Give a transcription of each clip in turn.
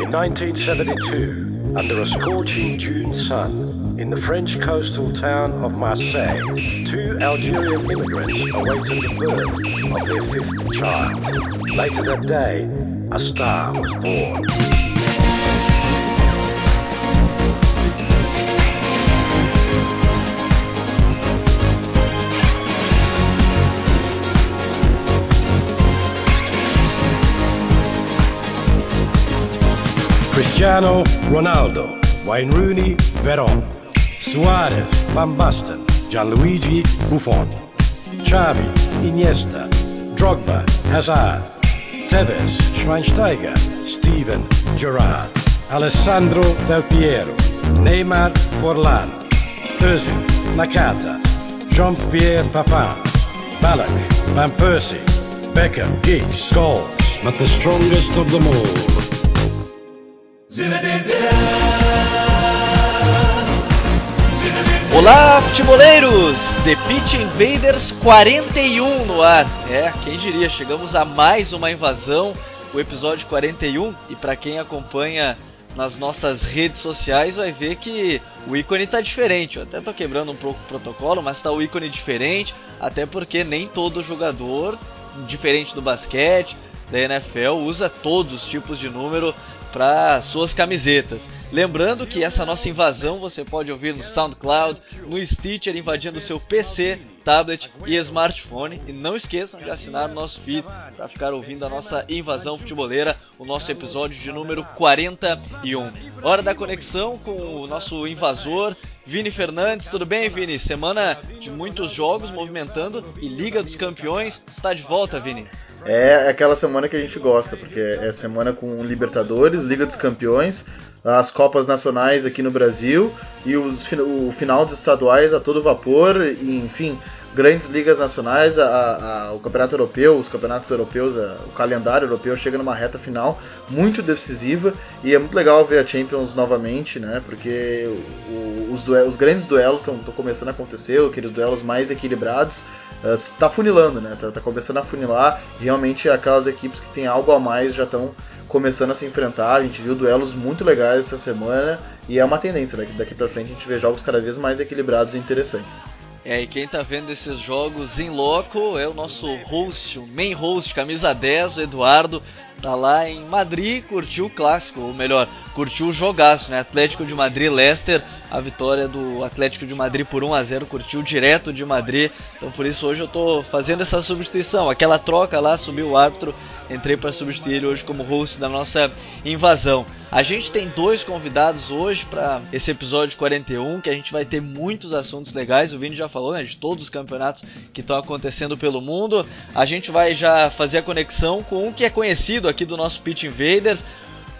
In 1972, under a scorching June sun, in the French coastal town of Marseille, two Algerian immigrants awaited the birth of their fifth child. Later that day, a star was born. Cristiano Ronaldo, Wayne Rooney, Veron, Suarez, Van Basten, Gianluigi Buffon, Xavi, Iniesta, Drogba, Hazard, Tevez, Schweinsteiger, Steven Gerrard, Alessandro Del Piero, Neymar Forlan, Özil, Nakata, Jean-Pierre Papin, Ballack, Van Persie, Beckham, Giggs, Scholes, but the strongest of them all Olá, futeboleiros! The Pitch Invaders 41 no ar. É, quem diria, chegamos a mais uma invasão, o episódio 41. E para quem acompanha nas nossas redes sociais vai ver que o ícone tá diferente. Eu até tô quebrando um pouco o protocolo, mas tá o ícone diferente, até porque nem todo jogador, diferente do basquete, da NFL, usa todos os tipos de número para suas camisetas. Lembrando que essa nossa invasão você pode ouvir no SoundCloud, no Stitcher, invadindo seu PC, tablet e smartphone. E não esqueçam de assinar o nosso feed para ficar ouvindo a nossa invasão futeboleira, o nosso episódio de número 41. Hora da conexão com o nosso invasor, Vini Fernandes. Tudo bem, Vini? Semana de muitos jogos movimentando e Liga dos Campeões está de volta, Vini. É aquela semana que a gente gosta, porque é semana com Libertadores, Liga dos Campeões, as Copas Nacionais aqui no Brasil e os, o final dos estaduais a todo vapor, e, enfim, grandes ligas nacionais, a, a, o Campeonato Europeu, os campeonatos europeus, a, o calendário europeu chega numa reta final muito decisiva e é muito legal ver a Champions novamente, né? Porque o, os, duelos, os grandes duelos estão começando a acontecer, aqueles duelos mais equilibrados está uh, funilando, né? Tá, tá, começando a funilar. Realmente aquelas equipes que têm algo a mais já estão começando a se enfrentar. A gente viu duelos muito legais essa semana e é uma tendência daqui, daqui para frente a gente vê jogos cada vez mais equilibrados e interessantes. É, e quem tá vendo esses jogos em loco é o nosso host, o main host, camisa 10, o Eduardo, tá lá em Madrid, curtiu o clássico, ou melhor, curtiu o jogaço, né? Atlético de Madrid, Leicester, a vitória do Atlético de Madrid por 1 a 0, curtiu direto de Madrid. Então por isso hoje eu tô fazendo essa substituição, aquela troca lá, subiu o árbitro, entrei para substituir ele hoje como host da nossa invasão. A gente tem dois convidados hoje para esse episódio 41, que a gente vai ter muitos assuntos legais. O Vini já falou, né, de todos os campeonatos que estão acontecendo pelo mundo. A gente vai já fazer a conexão com um que é conhecido aqui do nosso Pitch Invaders,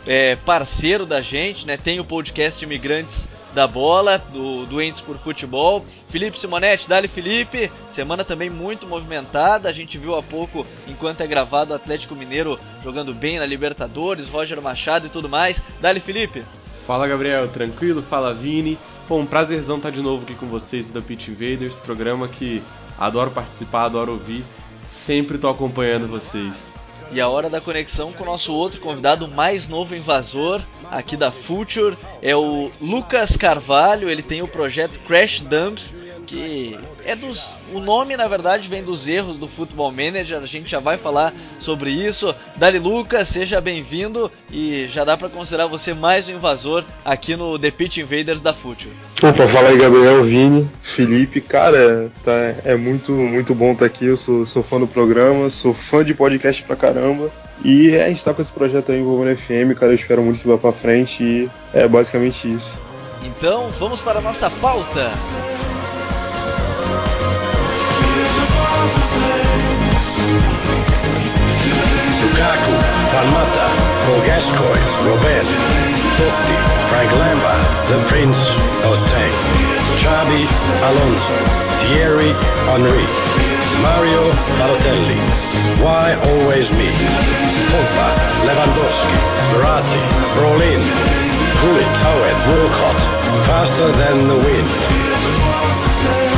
é, parceiro da gente, né? Tem o podcast Imigrantes da Bola, do Doentes por Futebol. Felipe Simonetti, Dali Felipe, semana também muito movimentada. A gente viu há pouco, enquanto é gravado, o Atlético Mineiro jogando bem na Libertadores, Roger Machado e tudo mais. Dali Felipe. Fala Gabriel, tranquilo? Fala Vini. Bom, prazerzão estar de novo aqui com vocês da Pitch Invaders, programa que adoro participar, adoro ouvir. Sempre estou acompanhando vocês. E a hora da conexão com o nosso outro convidado, o mais novo invasor aqui da Future, é o Lucas Carvalho. Ele tem o projeto Crash Dumps, que é dos. O nome, na verdade, vem dos erros do Football Manager. A gente já vai falar sobre isso. Dali Lucas, seja bem-vindo e já dá para considerar você mais um invasor aqui no The Pitch Invaders da Future. Opa, fala aí, Gabriel, Vini, Felipe. Cara, tá, é muito, muito bom estar tá aqui. Eu sou, sou fã do programa, sou fã de podcast pra caramba. E a gente tá com esse projeto aí envolvendo FM, cara. Eu espero muito que vá pra frente e é basicamente isso. Então, vamos para a nossa pauta. Lukaku, Van Mata, Gascoigne, Robert, Totti, Frank Lampard, The Prince, Oteng, Xabi Alonso, Thierry Henry, Mario Balotelli. Why always me? Pogba, Lewandowski, Verratti, Brolin, Gullit, Owen, Walcott, faster than the wind.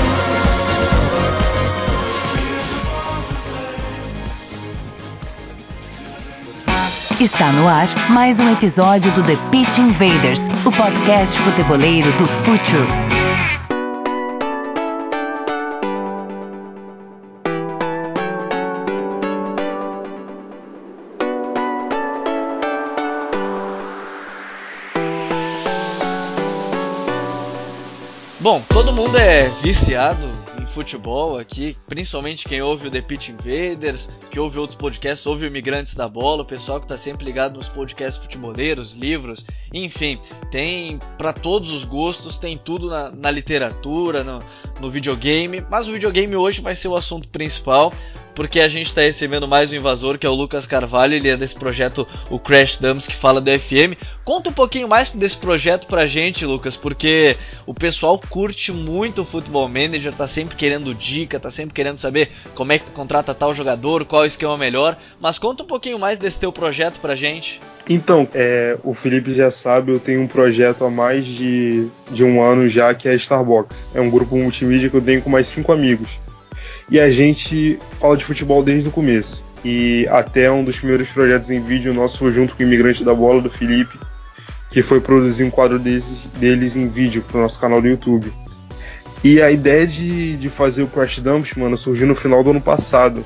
Está no ar mais um episódio do The Pitch Invaders, o podcast futeboleiro do Futuro. Bom, todo mundo é viciado futebol aqui, principalmente quem ouve o The Pitch Invaders, que ouve outros podcasts, ouve o Imigrantes da Bola, o pessoal que está sempre ligado nos podcasts futeboleiros, livros, enfim, tem para todos os gostos, tem tudo na, na literatura, no, no videogame, mas o videogame hoje vai ser o assunto principal porque a gente está recebendo mais um invasor, que é o Lucas Carvalho, ele é desse projeto, o Crash Dumps, que fala do FM. Conta um pouquinho mais desse projeto pra gente, Lucas, porque o pessoal curte muito o Futebol Manager, tá sempre querendo dica, tá sempre querendo saber como é que contrata tal jogador, qual o esquema melhor, mas conta um pouquinho mais desse teu projeto pra gente. Então, é, o Felipe já sabe, eu tenho um projeto há mais de, de um ano já, que é a Starbox. É um grupo multimídia que eu tenho com mais cinco amigos e a gente fala de futebol desde o começo. E até um dos primeiros projetos em vídeo nosso foi junto com o Imigrante da Bola, do Felipe, que foi produzir um quadro deles, deles em vídeo para o nosso canal do YouTube. E a ideia de, de fazer o Crash Dumps, mano, surgiu no final do ano passado.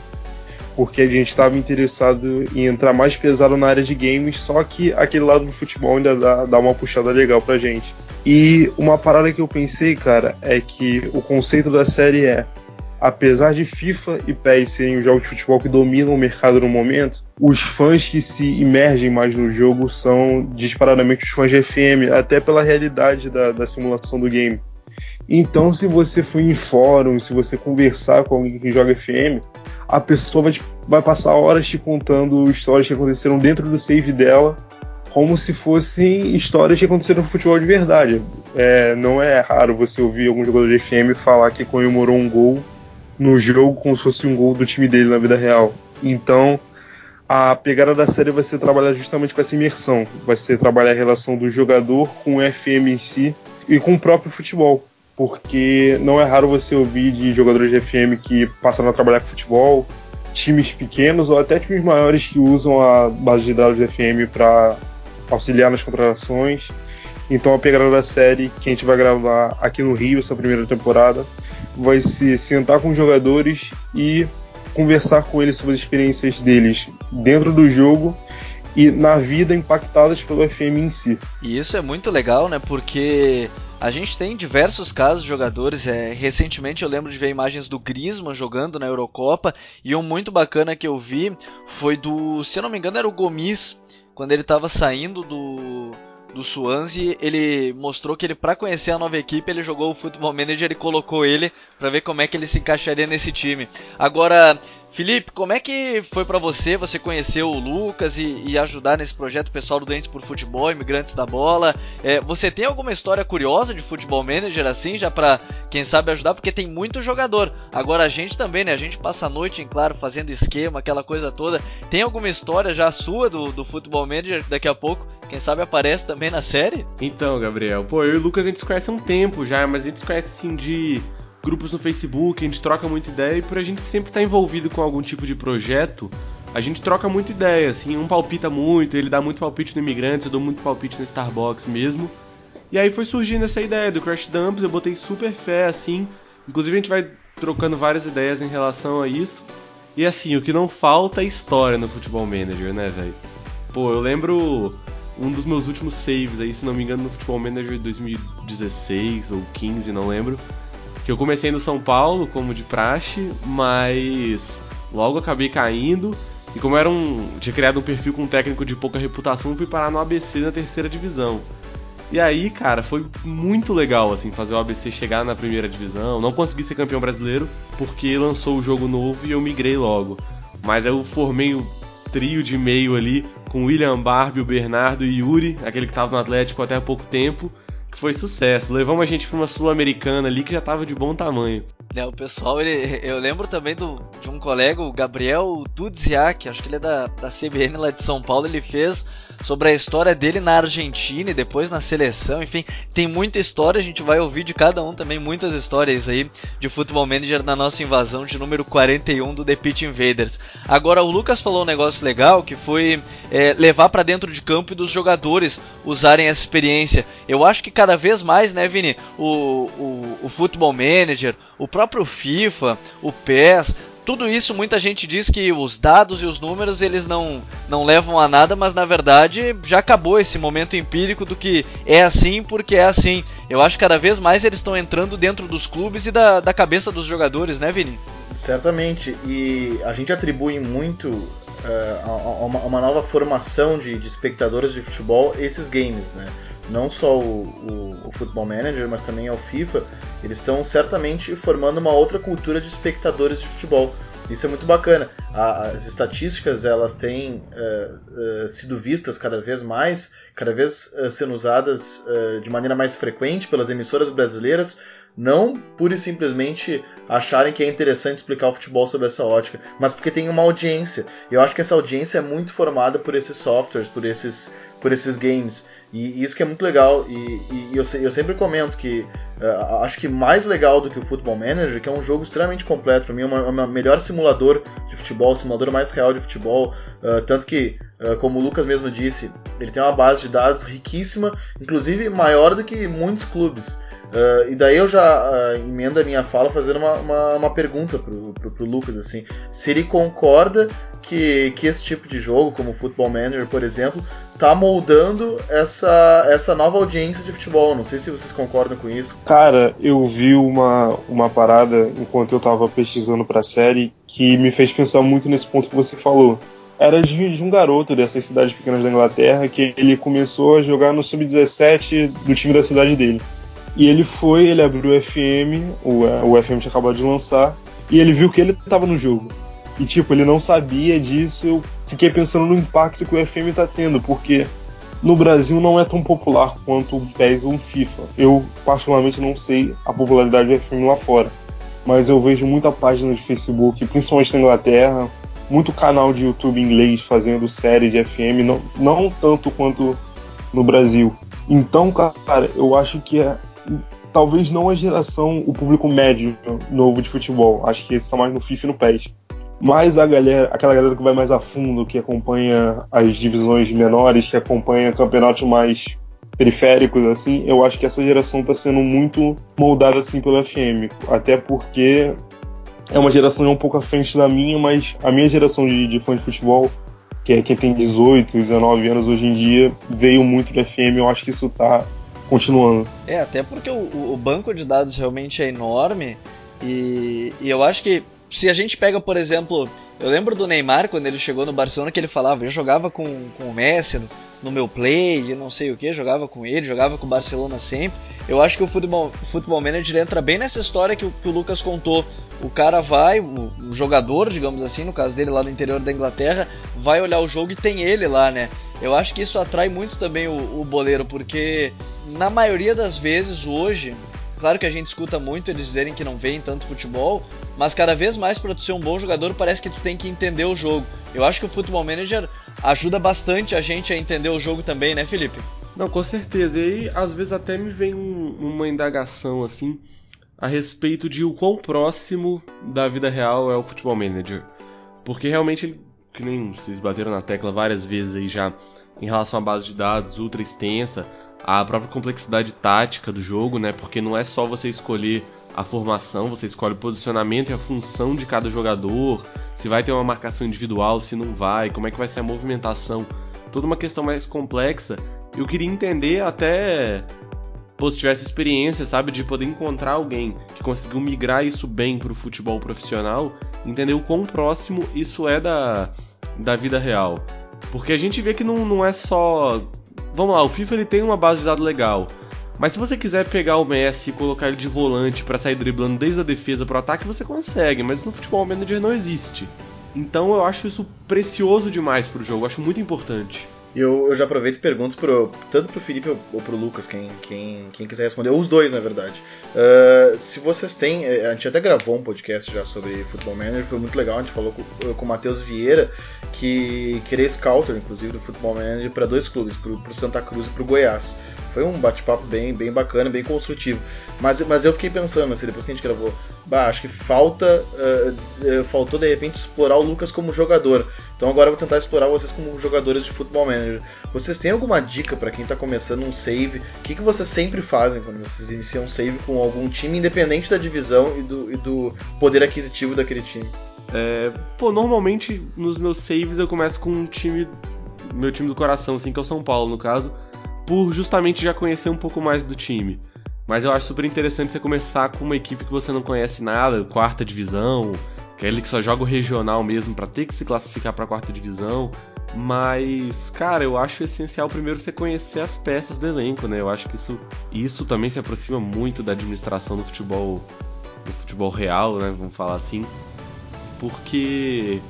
Porque a gente estava interessado em entrar mais pesado na área de games, só que aquele lado do futebol ainda dá, dá uma puxada legal pra gente. E uma parada que eu pensei, cara, é que o conceito da série é apesar de FIFA e PES serem os jogos de futebol que dominam o mercado no momento, os fãs que se imergem mais no jogo são disparadamente os fãs de FM, até pela realidade da, da simulação do game. Então, se você for em fórum, se você conversar com alguém que joga FM, a pessoa vai, te, vai passar horas te contando histórias que aconteceram dentro do save dela, como se fossem histórias que aconteceram no futebol de verdade. É, não é raro você ouvir algum jogador de FM falar que comemorou um gol no jogo como se fosse um gol do time dele na vida real. Então, a pegada da série vai ser trabalhar justamente com essa imersão, vai ser trabalhar a relação do jogador com o FM em si e com o próprio futebol, porque não é raro você ouvir de jogadores de FM que passaram a trabalhar com futebol, times pequenos ou até times maiores que usam a base de dados de FM para auxiliar nas contratações. Então a pegada da série que a gente vai gravar aqui no Rio essa primeira temporada vai se sentar com os jogadores e conversar com eles sobre as experiências deles dentro do jogo e na vida impactadas pelo FM em si. E isso é muito legal, né? Porque a gente tem diversos casos de jogadores. É, recentemente eu lembro de ver imagens do Griezmann jogando na Eurocopa e um muito bacana que eu vi foi do, se eu não me engano, era o Gomis quando ele estava saindo do do Swansea, ele mostrou que ele para conhecer a nova equipe, ele jogou o Football Manager e colocou ele para ver como é que ele se encaixaria nesse time. Agora, Felipe, como é que foi para você? Você conheceu o Lucas e, e, ajudar nesse projeto pessoal do Dentes por Futebol, Imigrantes da Bola. É, você tem alguma história curiosa de Futebol Manager assim, já para quem sabe ajudar? Porque tem muito jogador. Agora a gente também, né? A gente passa a noite, em claro, fazendo esquema, aquela coisa toda. Tem alguma história já sua do, do Futebol Manager que daqui a pouco, quem sabe aparece também na série? Então, Gabriel, pô, eu e o Lucas a gente se conhece há um tempo já, mas a gente se conhece assim de grupos no Facebook, a gente troca muita ideia e por a gente sempre estar tá envolvido com algum tipo de projeto, a gente troca muita ideia, assim, um palpita muito, ele dá muito palpite no Imigrantes, eu dou muito palpite no Starbucks mesmo. E aí foi surgindo essa ideia do Crash Dumps, eu botei super fé, assim, inclusive a gente vai trocando várias ideias em relação a isso. E assim, o que não falta é história no Futebol Manager, né, velho? Pô, eu lembro um dos meus últimos saves aí, se não me engano, no Futebol Manager 2016 ou 15, não lembro que eu comecei no São Paulo, como de praxe, mas logo acabei caindo. E como era um. tinha criado um perfil com um técnico de pouca reputação, fui parar no ABC na terceira divisão. E aí, cara, foi muito legal, assim, fazer o ABC chegar na primeira divisão. Não consegui ser campeão brasileiro, porque lançou o jogo novo e eu migrei logo. Mas eu formei o trio de meio ali, com William Barbie, o Bernardo e Yuri, aquele que estava no Atlético até há pouco tempo que foi sucesso. Levamos a gente pra uma sul-americana ali que já tava de bom tamanho. É, o pessoal, ele, eu lembro também do, de um colega, o Gabriel Dudziak, acho que ele é da, da CBN lá de São Paulo, ele fez sobre a história dele na Argentina e depois na seleção, enfim, tem muita história, a gente vai ouvir de cada um também muitas histórias aí de Futebol Manager na nossa invasão de número 41 do The Pitch Invaders. Agora o Lucas falou um negócio legal que foi é, levar para dentro de campo e dos jogadores usarem essa experiência. Eu acho que cada vez mais, né, Vini, o, o, o Football Manager, o próprio FIFA, o PES, tudo isso muita gente diz que os dados e os números eles não, não levam a nada, mas na verdade já acabou esse momento empírico do que é assim porque é assim. Eu acho que cada vez mais eles estão entrando dentro dos clubes e da, da cabeça dos jogadores, né, Vini? Certamente, e a gente atribui muito a, uma, uma, nova formação de, de espectadores de futebol esses games, né? não só o, o, o, Football Manager, mas também ao FIFA, eles estão certamente formando uma outra cultura de espectadores de futebol. Isso é muito bacana. A, as estatísticas elas têm uh, uh, sido vistas cada vez mais, cada vez uh, sendo usadas de maneira mais frequente pelas emissoras brasileiras, não pura e simplesmente acharem que é interessante explicar o futebol sob essa ótica, mas porque tem uma audiência. Eu acho que essa audiência é muito formada por esses softwares, por esses, por esses games. E isso que é muito legal, e, e eu, eu, sempre comento que uh, acho que mais legal do que o Football Manager, que é um jogo extremamente completo, para mim é o melhor simulador de futebol, simulador mais real de futebol, uh, tanto que, uh, como o Lucas mesmo disse, ele tem uma base de dados riquíssima, inclusive maior do que muitos clubes. Uh, e daí eu já uh, emendo a minha fala fazendo uma, uma, uma, pergunta pro, pro, pro, Lucas, assim, se ele concorda que, que esse tipo de jogo, como o Football Manager, por exemplo, tá moldando essa, essa nova audiência de futebol. Não sei se vocês concordam com isso. Cara, eu vi uma, uma parada enquanto eu tava pesquisando pra série que me fez pensar muito nesse ponto que você falou era de, de, um garoto dessas cidades pequenas da Inglaterra que ele começou a jogar no sub-17 do time da cidade dele. E ele foi, ele abriu o FM, o, o FM tinha acabado de lançar, e ele viu que ele estava no jogo. E tipo, ele não sabia disso, eu fiquei pensando no impacto que o FM está tendo, porque no Brasil não é tão popular quanto o PES ou o FIFA. Eu, particularmente, não sei a popularidade do FM lá fora. Mas eu vejo muita página de Facebook, principalmente na Inglaterra, muito canal de YouTube inglês fazendo série de FM, não, não tanto quanto no Brasil. Então, cara, eu acho que é talvez não a geração, o público médio novo de futebol. Acho que esse está mais no FIFA e no PES. Mas a galera, aquela galera que vai mais a fundo, que acompanha as divisões menores, que acompanha campeonatos mais periféricos, assim, eu acho que essa geração está sendo muito moldada assim pelo FM. Até porque é uma geração um pouco à frente da minha, mas a minha geração de, de fã de futebol, que é quem tem 18, 19 anos hoje em dia, veio muito do FM. Eu acho que isso está continuando. É, até porque o, o banco de dados realmente é enorme e, e eu acho que se a gente pega, por exemplo, eu lembro do Neymar quando ele chegou no Barcelona que ele falava, eu jogava com, com o Messi no, no meu play, não sei o que, jogava com ele, jogava com o Barcelona sempre. Eu acho que o Futebol, futebol Manager entra bem nessa história que o, que o Lucas contou. O cara vai, o, o, jogador, digamos assim, no caso dele lá no interior da Inglaterra, vai olhar o jogo e tem ele lá, né? Eu acho que isso atrai muito também o, o boleiro, porque na maioria das vezes hoje, claro que a gente escuta muito eles dizerem que não veem tanto futebol, mas cada vez mais para tu ser um bom jogador parece que tu tem que entender o jogo. Eu acho que o Football Manager ajuda bastante a gente a entender o jogo também, né, Felipe? Não, com certeza. E aí, às vezes até me vem um, uma indagação assim a respeito de o quão próximo da vida real é o Futebol Manager. Porque realmente ele que nem vocês bateram na tecla várias vezes aí já em relação à base de dados ultra extensa, a própria complexidade tática do jogo, né? Porque não é só você escolher a formação, você escolhe o posicionamento e a função de cada jogador, se vai ter uma marcação individual, se não vai, como é que vai ser a movimentação, toda uma questão mais complexa. Eu queria entender até pô, se tivesse experiência, sabe, de poder encontrar alguém que conseguiu migrar isso bem para o futebol profissional, entender o quão próximo isso é da, da vida real. Porque a gente vê que não, não é só. Vamos lá, o FIFA ele tem uma base de dados legal. Mas se você quiser pegar o Messi e colocar ele de volante para sair driblando desde a defesa pro ataque, você consegue, mas no futebol manager não existe. Então eu acho isso precioso demais pro jogo, eu acho muito importante. Eu, eu já aproveito e pergunto pro, tanto pro Felipe ou pro Lucas, quem, quem, quem quiser responder, ou os dois, na verdade. Uh, se vocês têm. Eh, a gente até gravou um podcast já sobre Futebol Manager, foi muito legal. A gente falou com, com o Matheus Vieira, que, que ele é scouter, inclusive, do Futebol Manager, para dois clubes, pro, pro Santa Cruz e pro Goiás. Foi um bate-papo bem, bem bacana, bem construtivo. Mas, mas eu fiquei pensando, assim, depois que a gente gravou, bah, acho que falta. Uh, faltou de repente explorar o Lucas como jogador. Então agora eu vou tentar explorar vocês como jogadores de Futebol Manager. Vocês têm alguma dica para quem está começando um save? O que, que vocês sempre fazem quando vocês iniciam um save com algum time, independente da divisão e do, e do poder aquisitivo daquele time? É, pô, normalmente nos meus saves eu começo com um time, meu time do coração, assim, que é o São Paulo, no caso, por justamente já conhecer um pouco mais do time. Mas eu acho super interessante você começar com uma equipe que você não conhece nada, quarta divisão, aquele que só joga o regional mesmo para ter que se classificar para a quarta divisão. Mas, cara, eu acho essencial primeiro você conhecer as peças do elenco, né? Eu acho que isso, isso também se aproxima muito da administração do futebol, do futebol real, né? Vamos falar assim. Porque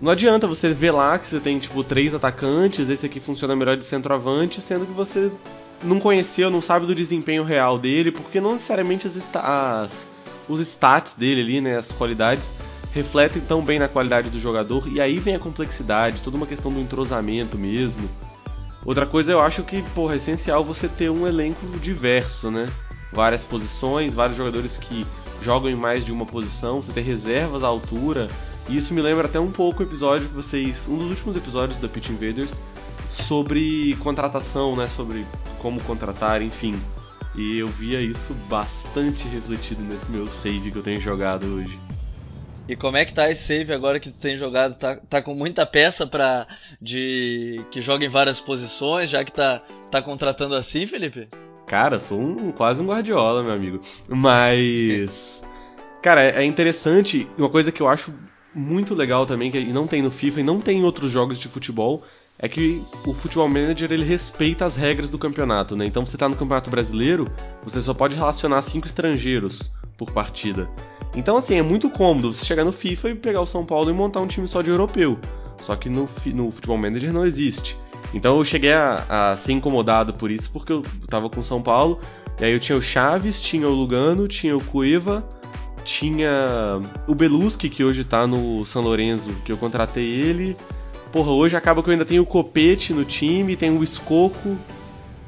não adianta você ver lá que você tem, tipo, três atacantes, esse aqui funciona melhor de centroavante, sendo que você não conheceu, não sabe do desempenho real dele, porque não necessariamente as, as os stats dele ali, né, as qualidades refletem tão bem na qualidade do jogador e aí vem a complexidade, toda uma questão do entrosamento mesmo. Outra coisa eu acho que, porra, é essencial você ter um elenco diverso, né? Várias posições, vários jogadores que jogam em mais de uma posição, você ter reservas à altura. E isso me lembra até um pouco o episódio que vocês, um dos últimos episódios da Pitch Invaders sobre contratação, né, sobre como contratar, enfim. E eu via isso bastante refletido nesse meu save que eu tenho jogado hoje. E como é que tá esse save agora que tu tem jogado? Tá, tá com muita peça para de que joga em várias posições, já que tá, tá contratando assim, Felipe? Cara, sou um, quase um Guardiola, meu amigo. Mas. Cara, é interessante. Uma coisa que eu acho muito legal também, que não tem no FIFA e não tem em outros jogos de futebol, é que o Futebol Manager ele respeita as regras do campeonato, né? Então você está no Campeonato Brasileiro, você só pode relacionar cinco estrangeiros por partida. Então assim, é muito cômodo você chegar no FIFA e pegar o São Paulo e montar um time só de europeu. Só que no, no Futebol Manager não existe. Então eu cheguei a, a ser incomodado por isso, porque eu tava com o São Paulo, e aí eu tinha o Chaves, tinha o Lugano, tinha o Cueva, tinha o Beluski, que hoje tá no São Lourenço, que eu contratei ele, Porra, hoje acaba que eu ainda tenho o Copete no time, tem o Escoco,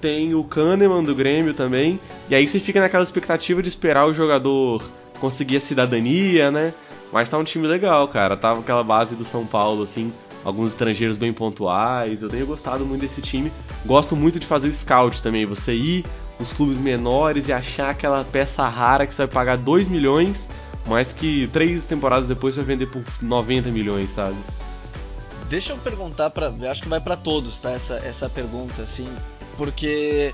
tem o Kahneman do Grêmio também. E aí você fica naquela expectativa de esperar o jogador conseguir a cidadania, né? Mas tá um time legal, cara. Tava aquela base do São Paulo, assim, alguns estrangeiros bem pontuais. Eu tenho gostado muito desse time. Gosto muito de fazer o scout também. Você ir nos clubes menores e achar aquela peça rara que você vai pagar 2 milhões, mas que três temporadas depois você vai vender por 90 milhões, sabe? Deixa eu perguntar para, acho que vai para todos, tá? Essa, essa pergunta, assim, porque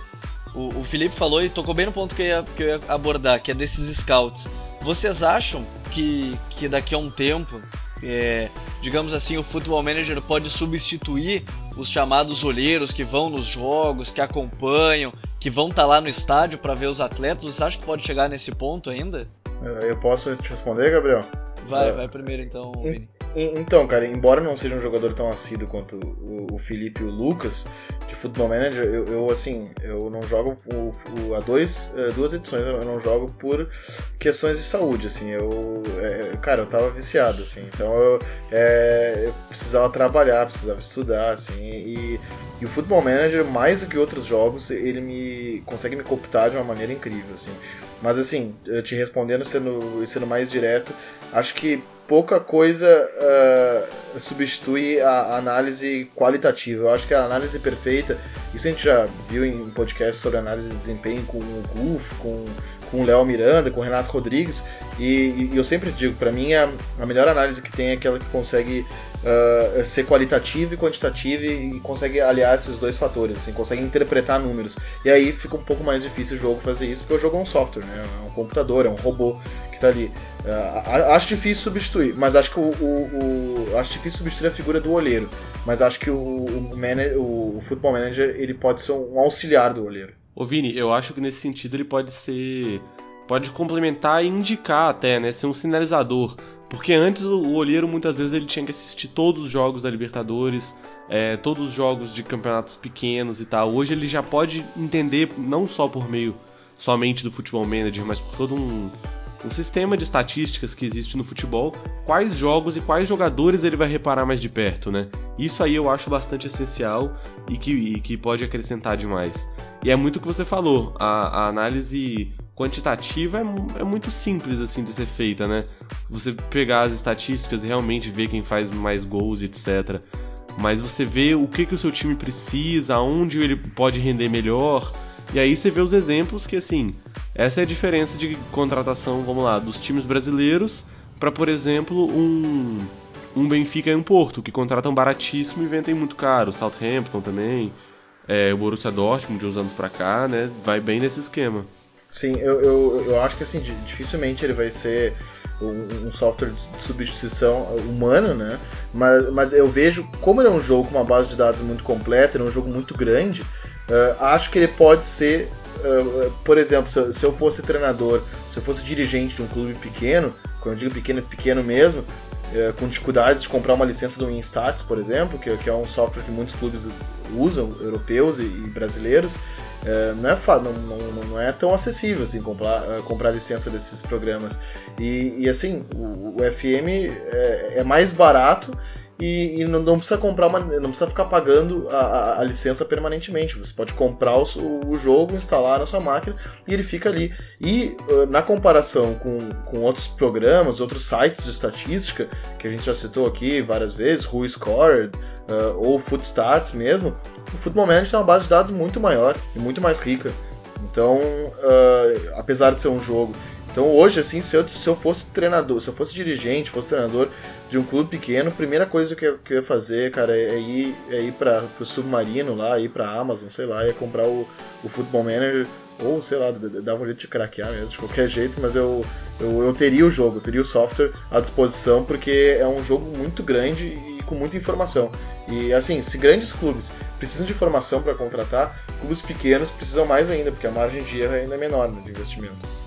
o, o, Felipe falou e tocou bem no ponto que eu, ia, que eu ia abordar, que é desses scouts. Vocês acham que, que daqui a um tempo, é, digamos assim, o Football Manager pode substituir os chamados olheiros que vão nos jogos, que acompanham, que vão estar tá lá no estádio para ver os atletas? Você acha que pode chegar nesse ponto ainda? Eu posso te responder, Gabriel? Vai, é. vai primeiro então, Vini. Então, cara, embora não seja um jogador tão assíduo quanto o, Felipe e o Lucas de Football Manager, eu, eu assim, eu não jogo o, o, há dois, eh, duas edições eu não jogo por questões de saúde, assim, eu, é, cara, eu tava viciado, assim, então eu, é, eu precisava trabalhar, precisava estudar, assim, e, e o Football Manager, mais do que outros jogos, ele me consegue me cooptar de uma maneira incrível, assim. Mas assim, te respondendo sendo, sendo mais direto, acho que pouca coisa uh, substitui a análise qualitativa. Eu acho que a análise perfeita, isso a gente já viu em podcast sobre análise de desempenho com o Gulf, com, com o Léo Miranda, com o Renato Rodrigues, e, e eu sempre digo, para mim a, a, melhor análise que tem é aquela que consegue uh, ser qualitativa e quantitativa e, e, consegue aliar esses dois fatores, assim, consegue interpretar números. E aí fica um pouco mais difícil o jogo fazer isso, porque o jogo é um software, né? é um computador, é um robô que está ali. Uh, acho difícil substituir, mas acho que o, o, o, acho difícil substituir a figura do olheiro, mas acho que o, o, manager, o, Football Manager ele pode ser um auxiliar do olheiro. Ô Vini, eu acho que nesse sentido ele pode ser pode complementar e indicar até, né, ser um sinalizador, porque antes o olheiro muitas vezes ele tinha que assistir todos os jogos da Libertadores, é, todos os jogos de campeonatos pequenos e tal. Hoje ele já pode entender, não só por meio somente do Futebol Manager, mas por todo um, um sistema de estatísticas que existe no futebol, quais jogos e quais jogadores ele vai reparar mais de perto, né? Isso aí eu acho bastante essencial e que, e que pode acrescentar demais. E é muito o que você falou, a, a análise quantitativa é, é, muito simples assim de ser feita, né? Você pegar as estatísticas e realmente ver quem faz mais gols, etc mas você vê o que, que o seu time precisa, onde ele pode render melhor, e aí você vê os exemplos que, assim, essa é a diferença de contratação, vamos lá, dos times brasileiros para, por exemplo, um, um Benfica e um Porto, que contratam baratíssimo e vendem muito caro, Southampton também, é, o Borussia Dortmund de uns anos para cá, né, vai bem nesse esquema. Sim, eu, eu, eu acho que assim, dificilmente ele vai ser um, um, software de substituição humana, né? Mas, mas eu vejo, como ele é um jogo com uma base de dados muito completa, ele é um jogo muito grande, uh, acho que ele pode ser, uh, por exemplo, se, se, eu fosse treinador, se eu fosse dirigente de um clube pequeno, quando eu digo pequeno, pequeno mesmo, uh, com dificuldades de comprar uma licença do Instats, por exemplo, que, que, é um software que muitos clubes usam, europeus e, e brasileiros, é, não, é, não, não, não, é tão acessível assim comprar, é, comprar licença desses programas. E, e assim, o, o FM é, é, mais barato e, e não, não, precisa comprar uma, não precisa ficar pagando a, a, a licença permanentemente. Você pode comprar o, o, jogo, instalar na sua máquina e ele fica ali. E uh, na comparação com, com outros programas, outros sites de estatística que a gente já citou aqui várias vezes, Who Scored uh, ou Footstats mesmo, o Football Manager tem uma base de dados muito maior e muito mais rica. Então, uh, apesar de ser um jogo então hoje, assim, se eu, se eu fosse treinador, se eu fosse dirigente, fosse treinador de um clube pequeno, primeira coisa que eu, que eu ia fazer, cara, é ir, é ir para o submarino lá, ir pra Amazon, sei lá, ia comprar o, o Football Manager, ou sei lá, dava um jeito de craquear mesmo, de qualquer jeito, mas eu, eu, eu teria o jogo, teria o software à disposição, porque é um jogo muito grande e com muita informação. E assim, se grandes clubes precisam de informação para contratar, clubes pequenos precisam mais ainda, porque a margem de erro ainda é menor né, de investimento.